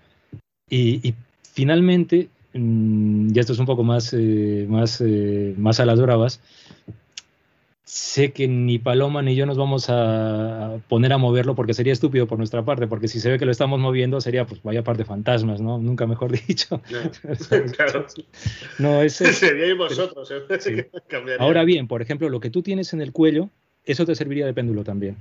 Y, y finalmente, mmm, ya esto es un poco más, eh, más, eh, más a las bravas, sé que ni Paloma ni yo nos vamos a poner a moverlo porque sería estúpido por nuestra parte, porque si se ve que lo estamos moviendo sería pues vaya parte de fantasmas, ¿no? Nunca mejor dicho. claro. No, ese, Seríais vosotros. ¿eh? Sí. Ahora bien, por ejemplo, lo que tú tienes en el cuello, eso te serviría de péndulo también.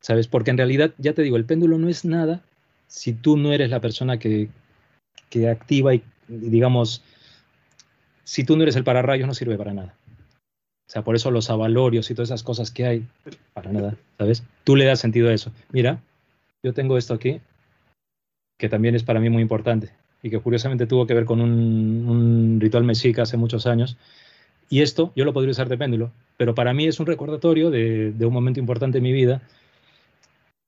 ¿Sabes? Porque en realidad, ya te digo, el péndulo no es nada si tú no eres la persona que, que activa y, digamos, si tú no eres el pararrayos, no sirve para nada. O sea, por eso los avalorios y todas esas cosas que hay, para nada, ¿sabes? Tú le das sentido a eso. Mira, yo tengo esto aquí, que también es para mí muy importante y que curiosamente tuvo que ver con un, un ritual mexica hace muchos años. Y esto yo lo podría usar de péndulo, pero para mí es un recordatorio de, de un momento importante en mi vida,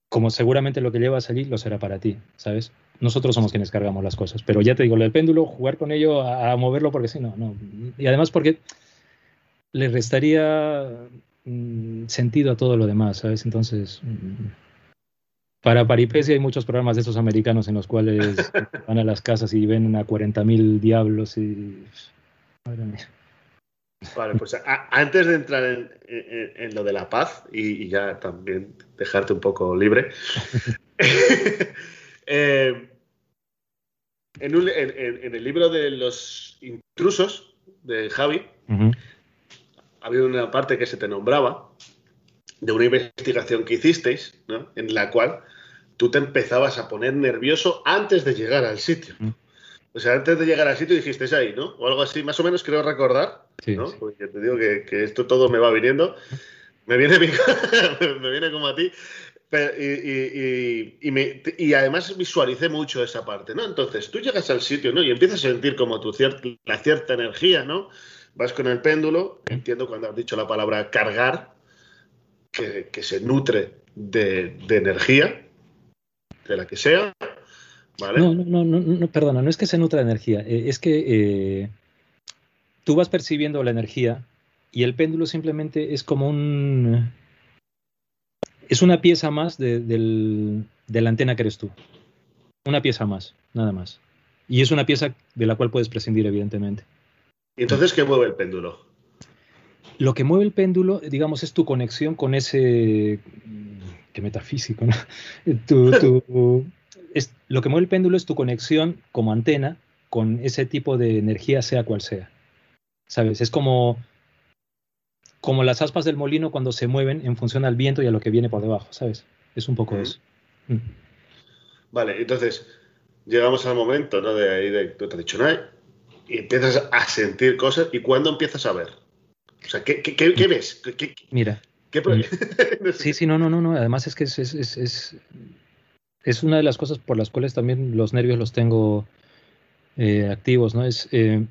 como seguramente lo que llevas allí lo será para ti, ¿sabes? Nosotros somos quienes cargamos las cosas, pero ya te digo, lo del péndulo, jugar con ello, a, a moverlo porque sí, no, no. Y además porque le restaría mmm, sentido a todo lo demás, ¿sabes? Entonces, mmm, para Paripesia hay muchos programas de estos americanos en los cuales van a las casas y ven a 40.000 diablos y... Madre mía. Vale, pues a, antes de entrar en, en, en, lo de la paz y, y, ya también dejarte un poco libre, eh, en, un, en, el libro de los intrusos de Javi, uh -huh había una parte que se te nombraba de una investigación que hicisteis, ¿no? en la cual tú te empezabas a poner nervioso antes de llegar al sitio. Mm. O sea, antes de llegar al sitio dijiste ahí, ¿no? O algo así, más o menos creo recordar, sí, ¿no? Sí. Porque te digo que, que, esto todo me va viniendo. Me viene, me viene como a ti. Pero, y, y, y, me, y, además visualicé mucho esa parte, ¿no? Entonces, tú llegas al sitio, ¿no? Y empiezas a sentir como tu cierta, la cierta energía, ¿no? Vas con el péndulo, entiendo cuando has dicho la palabra cargar, que, que se nutre de, de, energía, de la que sea. ¿vale? No, no, no, no, perdona, no es que se nutra de energía, eh, es que eh, tú vas percibiendo la energía y el péndulo simplemente es como un... Es una pieza más de, del, de la antena que eres tú. Una pieza más, nada más. Y es una pieza de la cual puedes prescindir, evidentemente. ¿Y entonces qué mueve el péndulo? Lo que mueve el péndulo, digamos, es tu conexión con ese. Qué metafísico, ¿no? Tu, tu, es, lo que mueve el péndulo es tu conexión como antena con ese tipo de energía, sea cual sea. ¿Sabes? Es como, como las aspas del molino cuando se mueven en función al viento y a lo que viene por debajo, ¿sabes? Es un poco eso. Mm. Vale, entonces llegamos al momento, ¿no? De ahí de tú te has dicho nada y empiezas a sentir cosas. ¿Y cuándo empiezas a ver? O sea, ¿qué, qué, ves? Mira. sí, sí, no, no, no, no. Además es que es, es, es, es, una de las cosas por las cuales también los nervios los tengo eh, activos, ¿no? Es eh,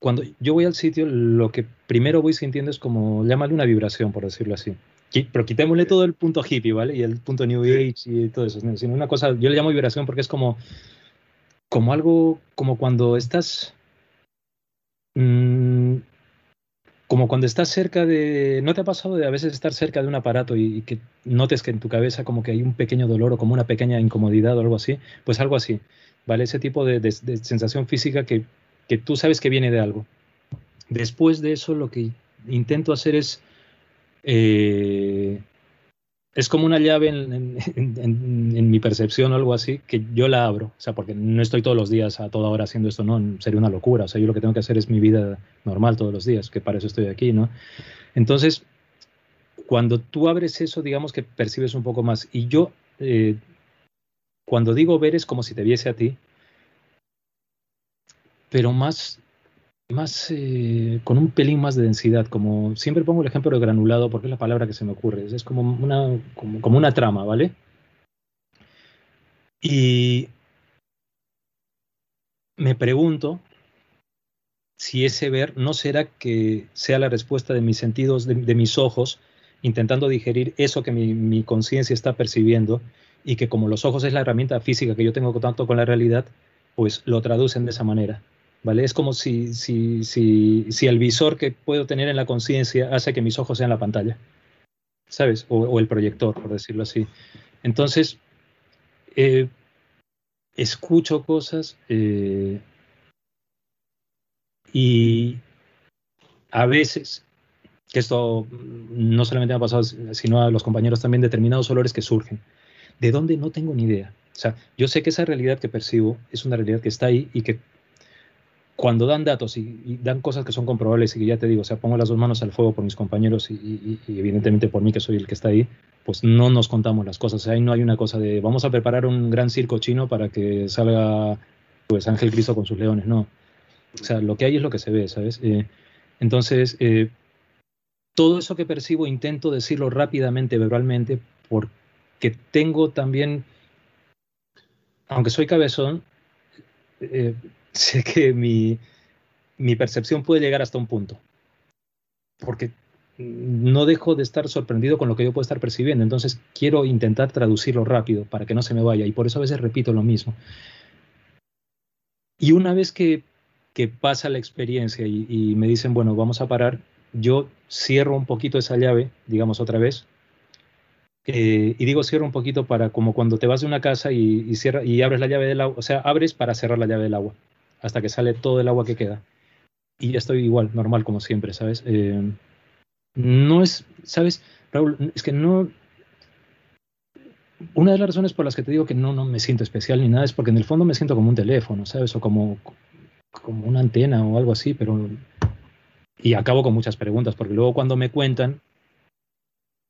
cuando yo voy al sitio, lo que primero voy sintiendo es como, llámale una vibración, por decirlo así. Pero quitémosle todo el punto hippie, ¿vale? Y el punto New Age y todo eso. Sino una cosa, yo le llamo vibración porque es como, como algo, como cuando estás, mmm, como cuando estás cerca de, ¿no te ha pasado de a veces estar cerca de un aparato y, que notes que en tu cabeza como que hay un pequeño dolor o como una pequeña incomodidad o algo así? Pues algo así, ¿vale? Ese tipo de, sensación física que, que tú sabes que viene de algo. Después de eso lo que intento hacer es eh, es como una llave en, mi percepción o algo así, que yo la abro, o sea, porque no estoy todos los días a toda hora haciendo esto, no, sería una locura, o sea, yo lo que tengo que hacer es mi vida normal todos los días, que para eso estoy aquí, ¿no? Entonces, cuando tú abres eso, digamos que percibes un poco más, y yo, eh, cuando digo ver es como si te viese a ti, pero más más eh, con un pelín más de densidad, como siempre pongo el ejemplo de granulado porque es la palabra que se me ocurre, es como una, como, una trama, ¿vale? Y me pregunto si ese ver no será que sea la respuesta de mis sentidos, de, mis ojos, intentando digerir eso que mi, mi conciencia está percibiendo y que como los ojos es la herramienta física que yo tengo tanto con la realidad, pues lo traducen de esa manera. ¿Vale? Es como si, si, si, si el visor que puedo tener en la conciencia hace que mis ojos sean la pantalla, ¿sabes? O, el proyector, por decirlo así. Entonces, eh, escucho cosas eh, y a veces, que esto no solamente me ha pasado, sino a los compañeros también, determinados olores que surgen. ¿De dónde? No tengo ni idea. O sea, yo sé que esa realidad que percibo es una realidad que está ahí y que cuando dan datos y, dan cosas que son comprobables y que ya te digo, o sea, pongo las dos manos al fuego por mis compañeros y, evidentemente por mí que soy el que está ahí, pues no nos contamos las cosas. O sea, ahí no hay una cosa de vamos a preparar un gran circo chino para que salga pues Ángel Cristo con sus leones, no. O sea, lo que hay es lo que se ve, ¿sabes? Eh, entonces, eh, todo eso que percibo intento decirlo rápidamente, verbalmente, porque tengo también, aunque soy cabezón, eh, sé que mi, percepción puede llegar hasta un punto. Porque no dejo de estar sorprendido con lo que yo puedo estar percibiendo. Entonces quiero intentar traducirlo rápido para que no se me vaya. Y por eso a veces repito lo mismo. Y una vez que, pasa la experiencia y, me dicen, bueno, vamos a parar, yo cierro un poquito esa llave, digamos otra vez, eh, y digo cierro un poquito para como cuando te vas de una casa y, y, y abres la llave del agua, o sea, abres para cerrar la llave del agua hasta que sale todo el agua que queda. Y ya estoy igual, normal como siempre, ¿sabes? Eh, no es, ¿sabes? Raúl, es que no... Una de las razones por las que te digo que no, no me siento especial ni nada es porque en el fondo me siento como un teléfono, ¿sabes? O como, como una antena o algo así, pero... Y acabo con muchas preguntas, porque luego cuando me cuentan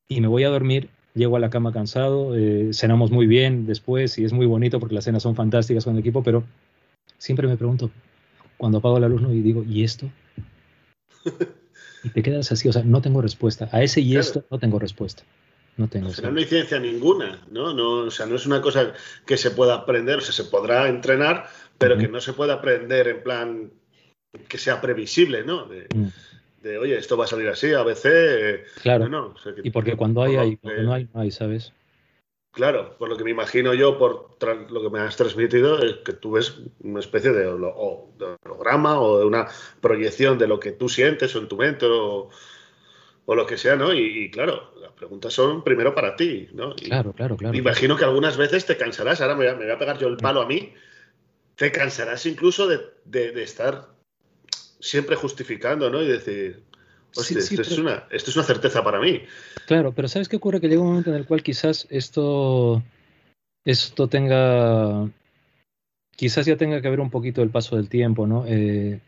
y me voy a dormir, llego a la cama cansado, eh, cenamos muy bien después y es muy bonito porque las cenas son fantásticas con el equipo, pero siempre me pregunto, cuando apago la luz ¿no? y digo, ¿y esto? Y te quedas así, o sea, no tengo respuesta. A ese y esto no tengo respuesta. No tengo. no hay ciencia ninguna, ¿no? ¿no? O sea, no es una cosa que se pueda aprender, o sea, se podrá entrenar, pero que no se pueda aprender en plan que sea previsible, ¿no? De, mm. oye, esto va a salir así, a veces. Claro. y porque cuando hay, hay, cuando no hay, no hay, ¿sabes? Claro, por lo que me imagino yo, por lo que me has transmitido, es que tú ves una especie de, holograma o de una proyección de lo que tú sientes o en tu mente o, lo que sea, ¿no? Y, claro, las preguntas son primero para ti, ¿no? claro, claro, claro. Me imagino que algunas veces te cansarás, ahora me voy, a, pegar yo el palo a mí, te cansarás incluso de, de estar siempre justificando, ¿no? Y decir, esto, es una, esto es una certeza para mí. Claro, pero ¿sabes qué ocurre? Que llega un momento en el cual quizás esto, esto tenga, quizás ya tenga que ver un poquito el paso del tiempo, ¿no? Eh,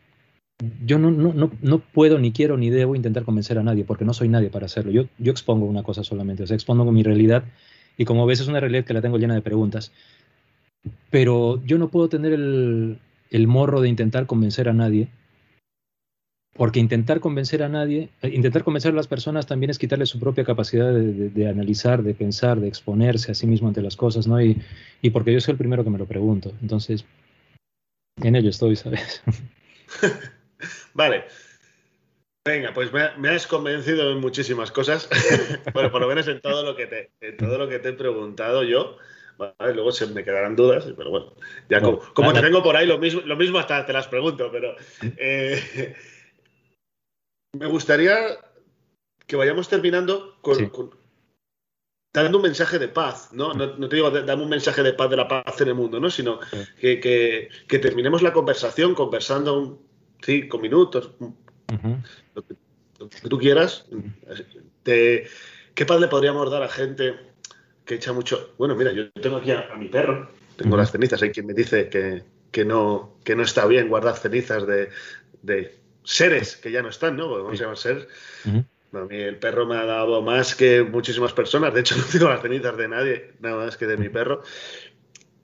yo no, no, no, no, puedo, ni quiero, ni debo intentar convencer a nadie, porque no soy nadie para hacerlo. Yo, yo expongo una cosa solamente, o sea, expongo mi realidad Y como ves, es una realidad que la tengo llena de preguntas. Pero yo no puedo tener el, el morro de intentar convencer a nadie, porque intentar convencer a nadie, eh, intentar convencer a las personas también es quitarle su propia capacidad de, analizar, de pensar, de exponerse a sí mismo ante las cosas, ¿no? Y, y, porque yo soy el primero que me lo pregunto. Entonces, en ello estoy, ¿sabes? vale. Venga, pues me, has convencido en muchísimas cosas, bueno, por lo menos en todo lo que te, en todo lo que te he preguntado yo. luego se me quedarán dudas, pero bueno, ya como, te tengo por ahí, lo mismo, lo mismo hasta te las pregunto, pero eh, me gustaría que vayamos terminando con, dando un mensaje de paz, ¿no? No, te digo dame un mensaje de paz de la paz en el mundo, ¿no? Sino que, que, terminemos la conversación conversando cinco minutos, lo, que, tú quieras. ¿Qué paz le podríamos dar a gente que echa mucho? Bueno, mira, yo tengo aquí a, mi perro, tengo las cenizas, hay quien me dice que, no, que no está bien guardar cenizas de, seres que ya no están, ¿no? Vamos a llamar seres. a mí el perro me ha dado más que muchísimas personas. De hecho, no tengo las cenizas de nadie, nada más que de mi perro.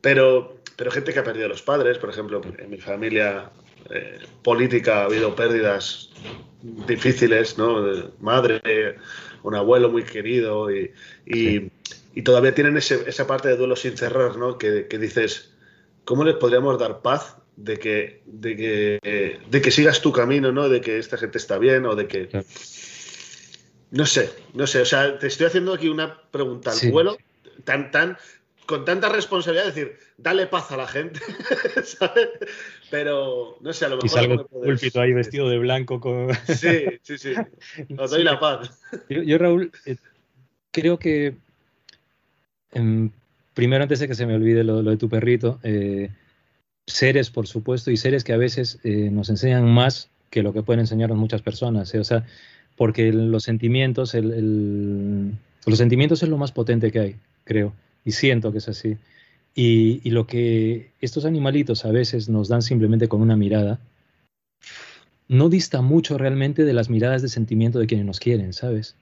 Pero, pero gente que ha perdido a los padres, por ejemplo, en mi familia eh, política ha habido pérdidas difíciles, ¿no? madre, un abuelo muy querido y, y, todavía tienen esa parte de duelo sin cerrar, ¿no? Que, dices, ¿cómo les podríamos dar paz de que, de que, de que sigas tu camino, ¿no? De que esta gente está bien o de que... No sé, no sé, o sea, te estoy haciendo aquí una pregunta al vuelo tan, tan, con tanta responsabilidad, decir, dale paz a la gente, ¿sabes? Pero, no sé, a lo mejor... Y salgo púlpito ahí vestido de blanco con... Sí, sí, sí, os doy la paz. Yo, Raúl, eh, creo que, em, primero antes de que se me olvide lo, de tu perrito, eh, seres, por supuesto, y seres que a veces eh, nos enseñan más que lo que pueden enseñarnos muchas personas, o sea, porque los sentimientos, los sentimientos es lo más potente que hay, creo y siento que es así. Y, lo que estos animalitos a veces nos dan simplemente con una mirada, no dista mucho realmente de las miradas de sentimiento de quienes nos quieren, ¿sabes?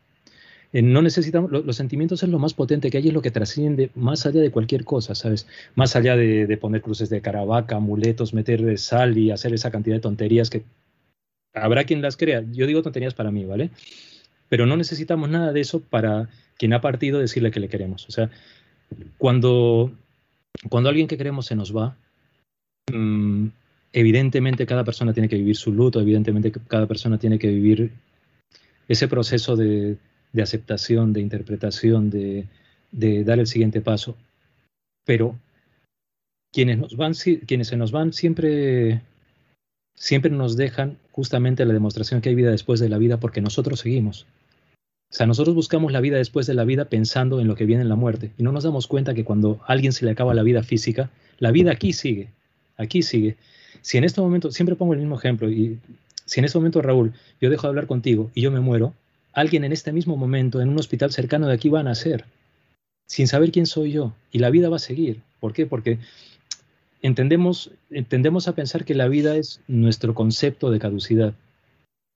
Eh, no necesitamos, los sentimientos es lo más potente que hay, es lo que trasciende más allá de cualquier cosa, ¿sabes? Más allá de, poner cruces de caravaca, amuletos, meter sal y hacer esa cantidad de tonterías que habrá quien las crea. Yo digo tonterías para mí, ¿vale? Pero no necesitamos nada de eso para quien ha partido decirle que le queremos. O sea, cuando, cuando alguien que queremos se nos va, mm, evidentemente cada persona tiene que vivir su luto, evidentemente cada persona tiene que vivir ese proceso de, aceptación, de interpretación, de, dar el siguiente paso. Pero quienes, nos van, quienes se nos van siempre, siempre nos dejan justamente la demostración que hay vida después de la vida porque nosotros seguimos. O sea, nosotros buscamos la vida después de la vida pensando en lo que viene en la muerte y no nos damos cuenta que cuando a alguien se le acaba la vida física, la vida aquí sigue, aquí sigue. Si en este momento, siempre pongo el mismo ejemplo, y si en este momento, Raúl, yo dejo de hablar contigo y yo me muero, alguien en este mismo momento en un hospital cercano de aquí va a nacer, sin saber quién soy yo, y la vida va a seguir. ¿Por qué? Porque entendemos, entendemos a pensar que la vida es nuestro concepto de caducidad,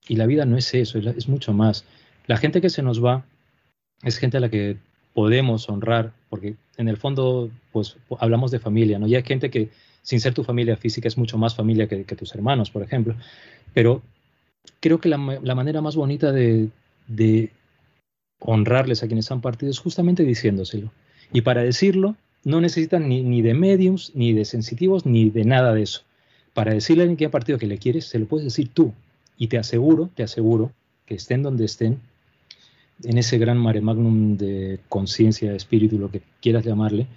y la vida no es eso, es mucho más. La gente que se nos va es gente a la que podemos honrar, porque en el fondo, pues hablamos de familia, ¿no? Y hay gente que, sin ser tu familia física, es mucho más familia que, tus hermanos, por ejemplo. Pero creo que la, manera más bonita de, honrarles a quienes han partido es justamente diciéndoselo. Y para decirlo, no necesitan ni, ni, de mediums, ni de sensitivos, ni de nada de eso. Para decirle a alguien que ha partido que le quieres, se lo puedes decir tú. Y te aseguro, te aseguro, que estén donde estén, en ese gran mare magnum de conciencia, espíritu, lo que quieras llamarle,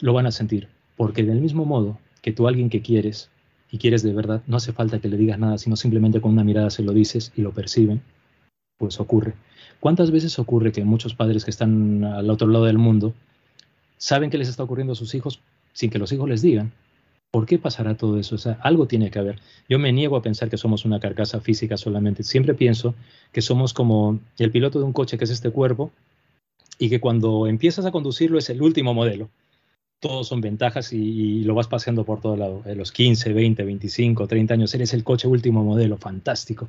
lo van a sentir. Porque del mismo modo que tú a alguien que quieres y quieres de verdad, no hace falta que le digas nada, sino simplemente con una mirada se lo dices y lo perciben, pues ocurre. ¿Cuántas veces ocurre que muchos padres que están al otro lado del mundo saben que les está ocurriendo a sus hijos sin que los hijos les digan? ¿Por qué pasará todo eso? O sea, algo tiene que haber. Yo me niego a pensar que somos una carcasa física solamente. Siempre pienso que somos como el piloto de un coche que es este cuerpo y que cuando empiezas a conducirlo es el último modelo. Todos son ventajas y, lo vas paseando por todo lado. A los 15, 20, 25, 30 años eres el coche último modelo, fantástico.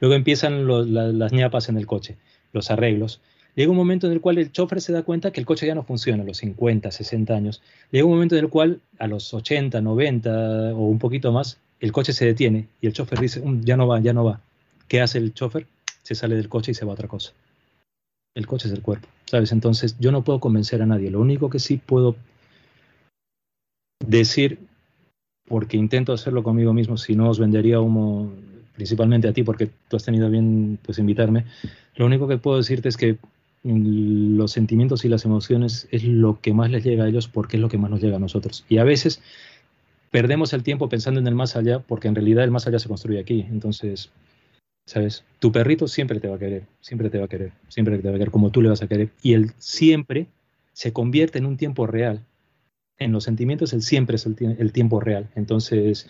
Luego empiezan las ñapas en el coche, los arreglos Llega un momento en el cual el chofer se da cuenta que el coche ya no funciona a los 50, 60 años. Llega un momento en el cual a los 80, 90 o un poquito más, el coche se detiene y el chofer dice, mm, ya no va, ya no va. ¿Qué hace el chofer? Se sale del coche y se va a otra cosa. El coche es el cuerpo, ¿sabes? Entonces yo no puedo convencer a nadie. Lo único que sí puedo decir, porque intento hacerlo conmigo mismo, si no os vendería humo principalmente a ti, porque tú has tenido bien pues invitarme, lo único que puedo decirte es que los sentimientos y las emociones es lo que más les llega a ellos porque es lo que más nos llega a nosotros. Y a veces perdemos el tiempo pensando en el más allá porque en realidad el más allá se construye aquí. Entonces, ¿sabes? Tu perrito siempre te va a querer, siempre te va a querer, siempre te va a querer como tú le vas a querer. Y él siempre se convierte en un tiempo real. En los sentimientos, él siempre es el, el tiempo real. Entonces,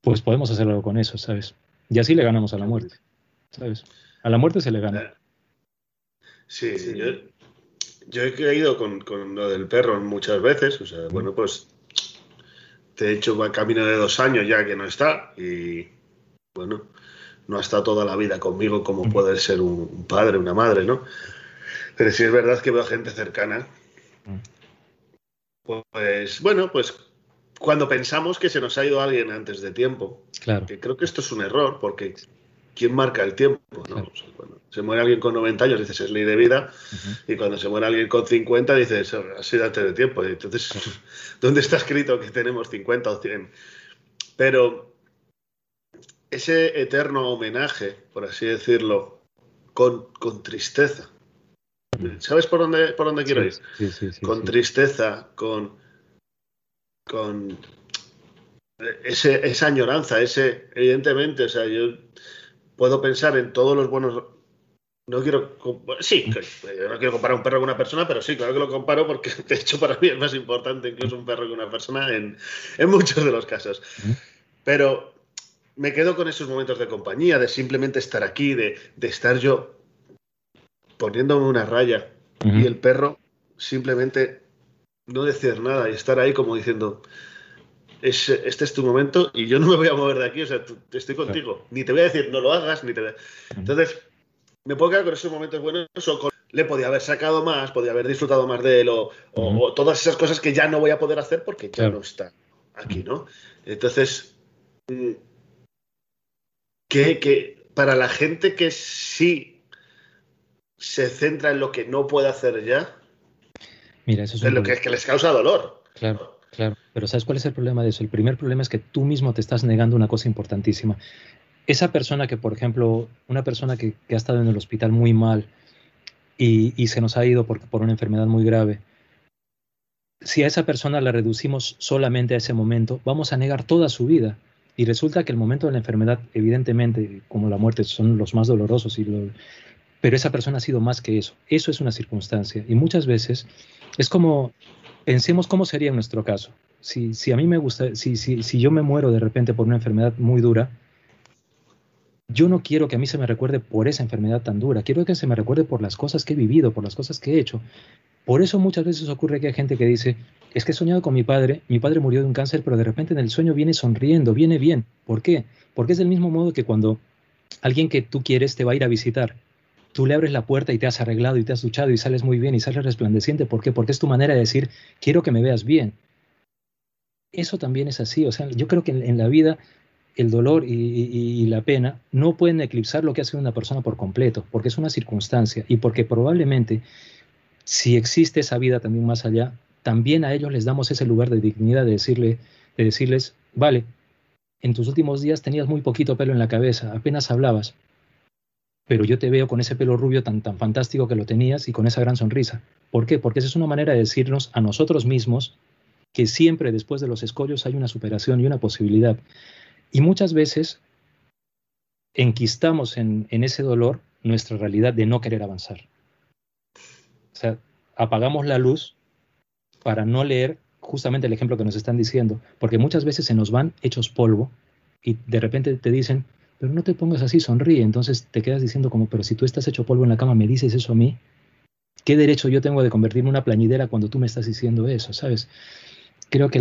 pues podemos hacer algo con eso, ¿sabes? Y así le ganamos a la muerte, ¿sabes? A la muerte se le gana. Sí, Yo, he creído con, lo del perro muchas veces. O sea, bueno, pues de hecho va camino de dos años ya que no está y bueno, no ha estado toda la vida conmigo como puede ser un, padre, una madre, ¿no? Pero sí es verdad que veo gente cercana. Pues bueno, pues cuando pensamos que se nos ha ido alguien antes de tiempo, claro. que creo que esto es un error porque ¿quién marca el tiempo? ¿no? se muere alguien con 90 años, dices, es ley de vida, y cuando se muere alguien con 50, dices, ha sido antes de tiempo. entonces, ¿dónde está escrito que tenemos 50 o 100? Pero ese eterno homenaje, por así decirlo, con, con tristeza. ¿Sabes por dónde, por dónde quiero ir? con tristeza, con, con ese, esa añoranza, ese, evidentemente, o sea, yo puedo pensar en todos los buenos. No quiero. Sí, no quiero comparar un perro con una persona, pero sí, claro que lo comparo porque de hecho para mí es más importante incluso un perro que una persona en, muchos de los casos. Pero me quedo con esos momentos de compañía, de simplemente estar aquí, de, estar yo poniéndome una raya y el perro simplemente no decir nada y estar ahí como diciendo, este es tu momento y yo no me voy a mover de aquí, o sea, estoy contigo. Ni te voy a decir no lo hagas, ni te Entonces, me puedo quedar con esos momentos buenos o le podía haber sacado más, podía haber disfrutado más de él o, todas esas cosas que ya no voy a poder hacer porque ya no está aquí, ¿no? Entonces, mm, que, para la gente que sí se centra en lo que no puede hacer ya, Mira, eso es en lo que, que les causa dolor. Claro. Claro, pero ¿sabes cuál es el problema de eso? El primer problema es que tú mismo te estás negando una cosa importantísima. Esa persona que, por ejemplo, una persona que, ha estado en el hospital muy mal y, se nos ha ido por, por una enfermedad muy grave, si a esa persona la reducimos solamente a ese momento, vamos a negar toda su vida. Y resulta que el momento de la enfermedad, evidentemente, como la muerte, son los más dolorosos, y pero esa persona ha sido más que eso. Eso es una circunstancia. Y muchas veces es como Pensemos cómo sería en nuestro caso. Si, a mí me gusta, si, si, si yo me muero de repente por una enfermedad muy dura, yo no quiero que a mí se me recuerde por esa enfermedad tan dura, quiero que se me recuerde por las cosas que he vivido, por las cosas que he hecho. Por eso muchas veces ocurre que hay gente que dice, es que he soñado con mi padre, mi padre murió de un cáncer, pero de repente en el sueño viene sonriendo, viene bien. ¿Por qué? Porque es del mismo modo que cuando alguien que tú quieres te va a ir a visitar tú le abres la puerta y te has arreglado y te has duchado y sales muy bien y sales resplandeciente. ¿Por qué? Porque es tu manera de decir, quiero que me veas bien. Eso también es así. O sea, yo creo que en, la vida el dolor y, la pena no pueden eclipsar lo que hace una persona por completo, porque es una circunstancia y porque probablemente si existe esa vida también más allá, también a ellos les damos ese lugar de dignidad de, decirle, de decirles, vale, en tus últimos días tenías muy poquito pelo en la cabeza, apenas hablabas, pero yo te veo con ese pelo rubio tan, tan fantástico que lo tenías y con esa gran sonrisa. ¿Por qué? Porque esa es una manera de decirnos a nosotros mismos que siempre después de los escollos hay una superación y una posibilidad. Y muchas veces enquistamos en, en ese dolor nuestra realidad de no querer avanzar. O sea, apagamos la luz para no leer justamente el ejemplo que nos están diciendo, porque muchas veces se nos van hechos polvo y de repente te dicen, pero no te pongas así, sonríe. Entonces te quedas diciendo como, pero si tú estás hecho polvo en la cama, me dices eso a mí, ¿qué derecho yo tengo de convertirme en una plañidera cuando tú me estás diciendo eso? ¿Sabes? Creo que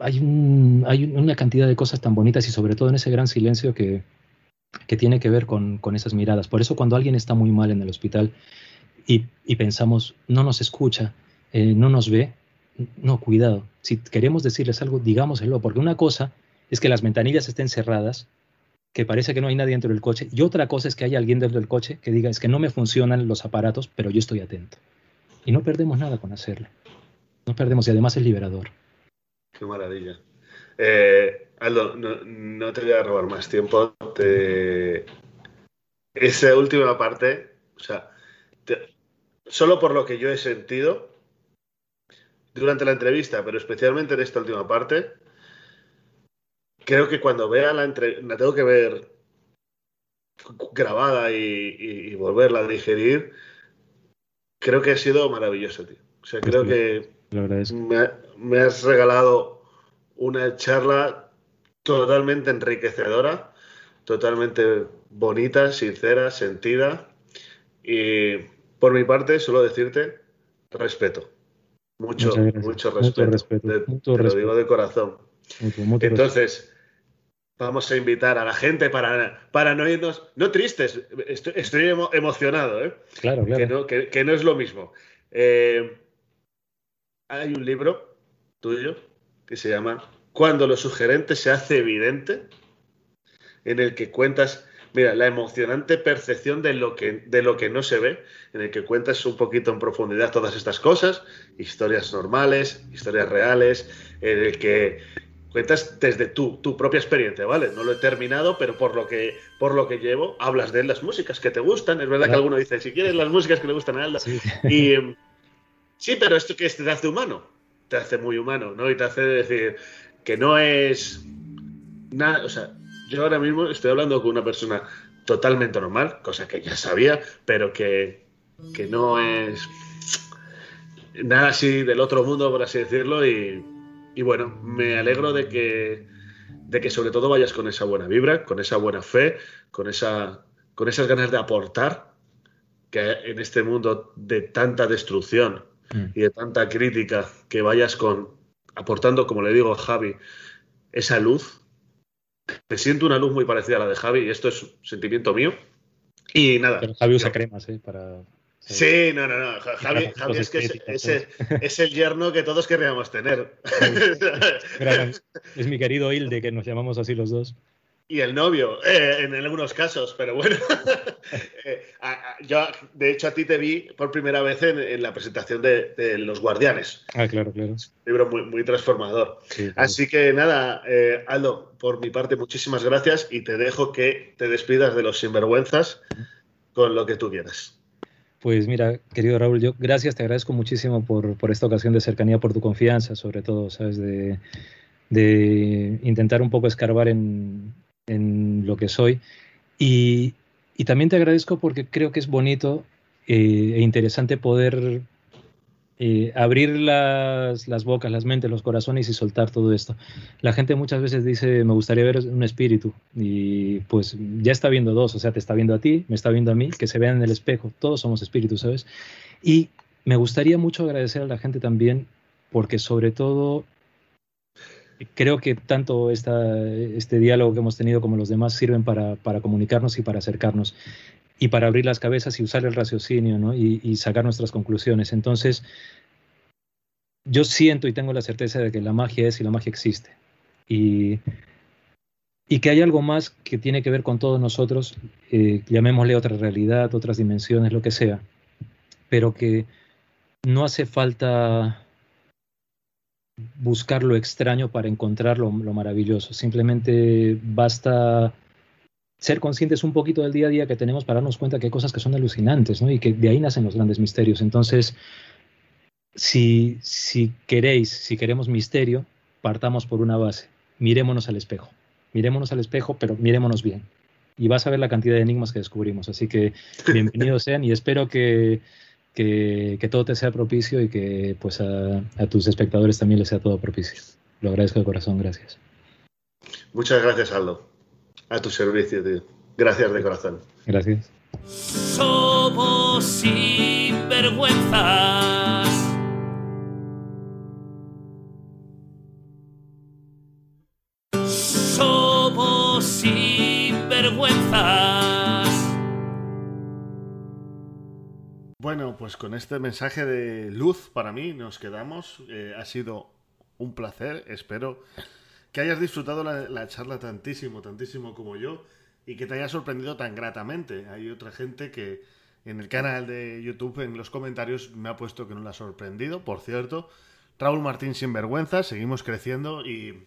hay, un, hay una cantidad de cosas tan bonitas y sobre todo en ese gran silencio que, que tiene que ver con, con esas miradas. Por eso cuando alguien está muy mal en el hospital y, y pensamos, no nos escucha, eh, no nos ve, no, cuidado. Si queremos decirles algo, digámoselo, porque una cosa es que las ventanillas estén cerradas, que parece que no hay nadie dentro del coche, y otra cosa es que hay alguien dentro del coche que diga, es que no me funcionan los aparatos, pero yo estoy atento. Y no perdemos nada con hacerlo. No perdemos, y además es liberador. Qué maravilla. Eh, Aldo, no, te voy a robar más tiempo. Esa última parte, o sea, solo por lo que yo he sentido durante la entrevista, pero especialmente en esta última parte, creo que cuando vea la entrevista, la tengo que ver grabada y, volverla a digerir, creo que ha sido maravilloso, tío. O sea, creo que me, has regalado una charla totalmente enriquecedora, totalmente bonita, sincera, sentida. Y por mi parte, solo decirte respeto. Mucho, mucho respeto. te, lo digo de corazón. Entonces, vamos a invitar a la gente para, para no irnos, no tristes, estoy, emocionado, ¿eh? Claro, claro. Que no, es lo mismo. Eh, hay un libro tuyo que se llama Cuando lo sugerente se hace evidente, en el que cuentas, mira, la emocionante percepción de lo que, de lo que no se ve, en el que cuentas un poquito en profundidad todas estas cosas, historias normales, historias reales, en el que cuentas desde tu, tu propia experiencia, ¿vale? No lo he terminado, pero por lo que, por lo que llevo, hablas de las músicas que te gustan. Es verdad que alguno dice, si quieres las músicas que le gustan a Alda. Sí. Y, sí, pero esto que te hace humano, te hace muy humano, ¿no? Y te hace decir que no es nada, o sea, yo ahora mismo estoy hablando con una persona totalmente normal, cosa que ya sabía, pero que, que no es nada así del otro mundo, por así decirlo, y y bueno, me alegro de que, de que sobre todo vayas con esa buena vibra, con esa buena fe, con, esa, con esas ganas de aportar, que en este mundo de tanta destrucción mm. y de tanta crítica, que vayas con aportando, como le digo a Javi, esa luz. Me siento una luz muy parecida a la de Javi y esto es un sentimiento mío. Y nada. Javi usa cremas, ¿eh? Para Sí, no, no, no. Javi, es que es, el yerno que todos querríamos tener. Es mi querido Hilde, que nos llamamos así los dos. Y el novio, eh, en algunos casos, pero bueno. Eh, yo, de hecho, a ti te vi por primera vez en, la presentación de, Los Guardianes. Ah, claro, claro. Un libro muy, muy transformador. Así que nada, eh, Aldo, por mi parte, muchísimas gracias y te dejo que te despidas de los sinvergüenzas con lo que tú quieras. Pues mira, querido Raúl, yo gracias, te agradezco muchísimo por, esta ocasión de cercanía, por tu confianza, sobre todo, ¿sabes? De, intentar un poco escarbar en, lo que soy. Y, también te agradezco porque creo que es bonito eh, e interesante poder eh, abrir las, las, bocas, las mentes, los corazones y soltar todo esto. La gente muchas veces dice, me gustaría ver un espíritu y pues ya está viendo dos, o sea, te está viendo a ti, me está viendo a mí, que se vean en el espejo, todos somos espíritus, ¿sabes? Y me gustaría mucho agradecer a la gente también porque sobre todo creo que tanto esta, este diálogo que hemos tenido como los demás sirven para, para comunicarnos y para acercarnos y para abrir las cabezas y usar el raciocinio y, sacar nuestras conclusiones. Entonces, yo siento y tengo la certeza de que la magia es y la magia existe. Y, y que hay algo más que tiene que ver con todos nosotros, eh, llamémosle otra realidad, otras dimensiones, lo que sea, pero que no hace falta buscar lo extraño para encontrar lo maravilloso. Simplemente basta ser conscientes un poquito del día a día que tenemos para darnos cuenta que hay cosas que son alucinantes, ¿no? Y que de ahí nacen los grandes misterios. Entonces, si, si queréis, si queremos misterio, partamos por una base. Mirémonos al espejo. Mirémonos al espejo, pero mirémonos bien. Y vas a ver la cantidad de enigmas que descubrimos. Así que bienvenidos sean y espero que, que, todo te sea propicio y que pues a, a tus espectadores también les sea todo propicio. Lo agradezco de corazón. Gracias. Muchas gracias, Aldo. A tu servicio, tío. Gracias de corazón. Gracias. Somos sinvergüenzas. Somos sinvergüenzas. Bueno, pues con este mensaje de luz para mí nos quedamos. Eh, ha sido un placer. Espero que hayas disfrutado la, la, charla tantísimo, tantísimo como yo y que te haya sorprendido tan gratamente. Hay otra gente que en el canal de YouTube, en los comentarios, me ha puesto que no la ha sorprendido. Por cierto, Raúl Martín sin vergüenza, seguimos creciendo y,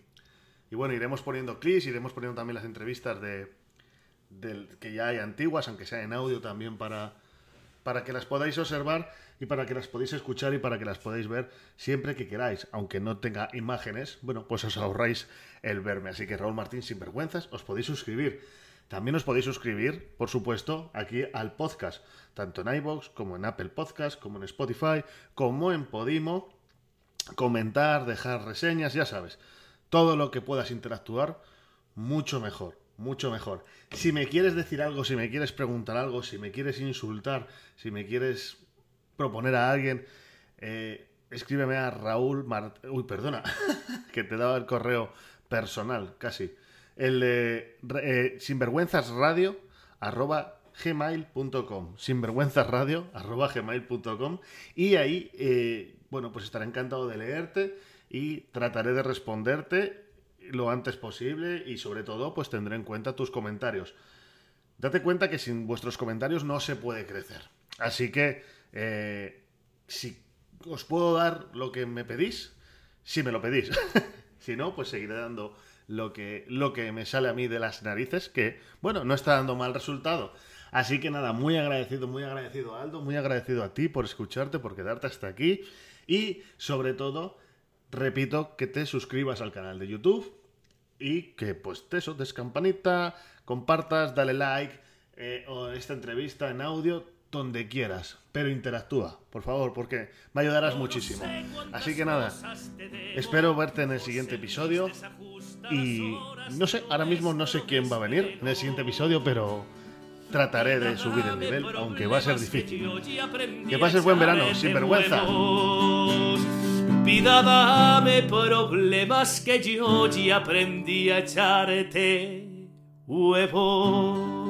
y bueno, iremos poniendo clips, iremos poniendo también las entrevistas de, del que ya hay antiguas, aunque sea en audio también para para que las podáis observar y para que las podáis escuchar y para que las podáis ver siempre que queráis, aunque no tenga imágenes, bueno, pues os ahorráis el verme. Así que Raúl Martín, sin vergüenzas, os podéis suscribir. También os podéis suscribir, por supuesto, aquí al podcast, tanto en iVoox como en Apple Podcast, como en Spotify, como en Podimo, comentar, dejar reseñas, ya sabes, todo lo que puedas interactuar, mucho mejor mucho mejor. Si me quieres decir algo, si me quieres preguntar algo, si me quieres insultar, si me quieres proponer a alguien, eh, escríbeme a Raúl Mart Uy, perdona, que te daba el correo personal, casi. El de eh, sinvergüenzasradio arroba gmail.com sinvergüenzasradio arroba gmail.com y ahí, eh, bueno, pues estaré encantado de leerte y trataré de responderte lo antes posible y sobre todo pues tendré en cuenta tus comentarios. Date cuenta que sin vuestros comentarios no se puede crecer. Así que eh, si os puedo dar lo que me pedís, si me lo pedís. si no, pues seguiré dando lo que, lo que me sale a mí de las narices, que bueno, no está dando mal resultado. Así que nada, muy agradecido, muy agradecido Aldo, muy agradecido a ti por escucharte, por quedarte hasta aquí y sobre todo repito que te suscribas al canal de YouTube y que pues te eso, campanita, compartas, dale like eh, o esta entrevista en audio donde quieras, pero interactúa, por favor, porque me ayudarás muchísimo. Así que nada, espero verte en el siguiente episodio y no sé, ahora mismo no sé quién va a venir en el siguiente episodio, pero trataré de subir el nivel, aunque va a ser difícil. Que pases buen verano, sin vergüenza. Vida, dame problemas que yo ya aprendí a echarte huevos.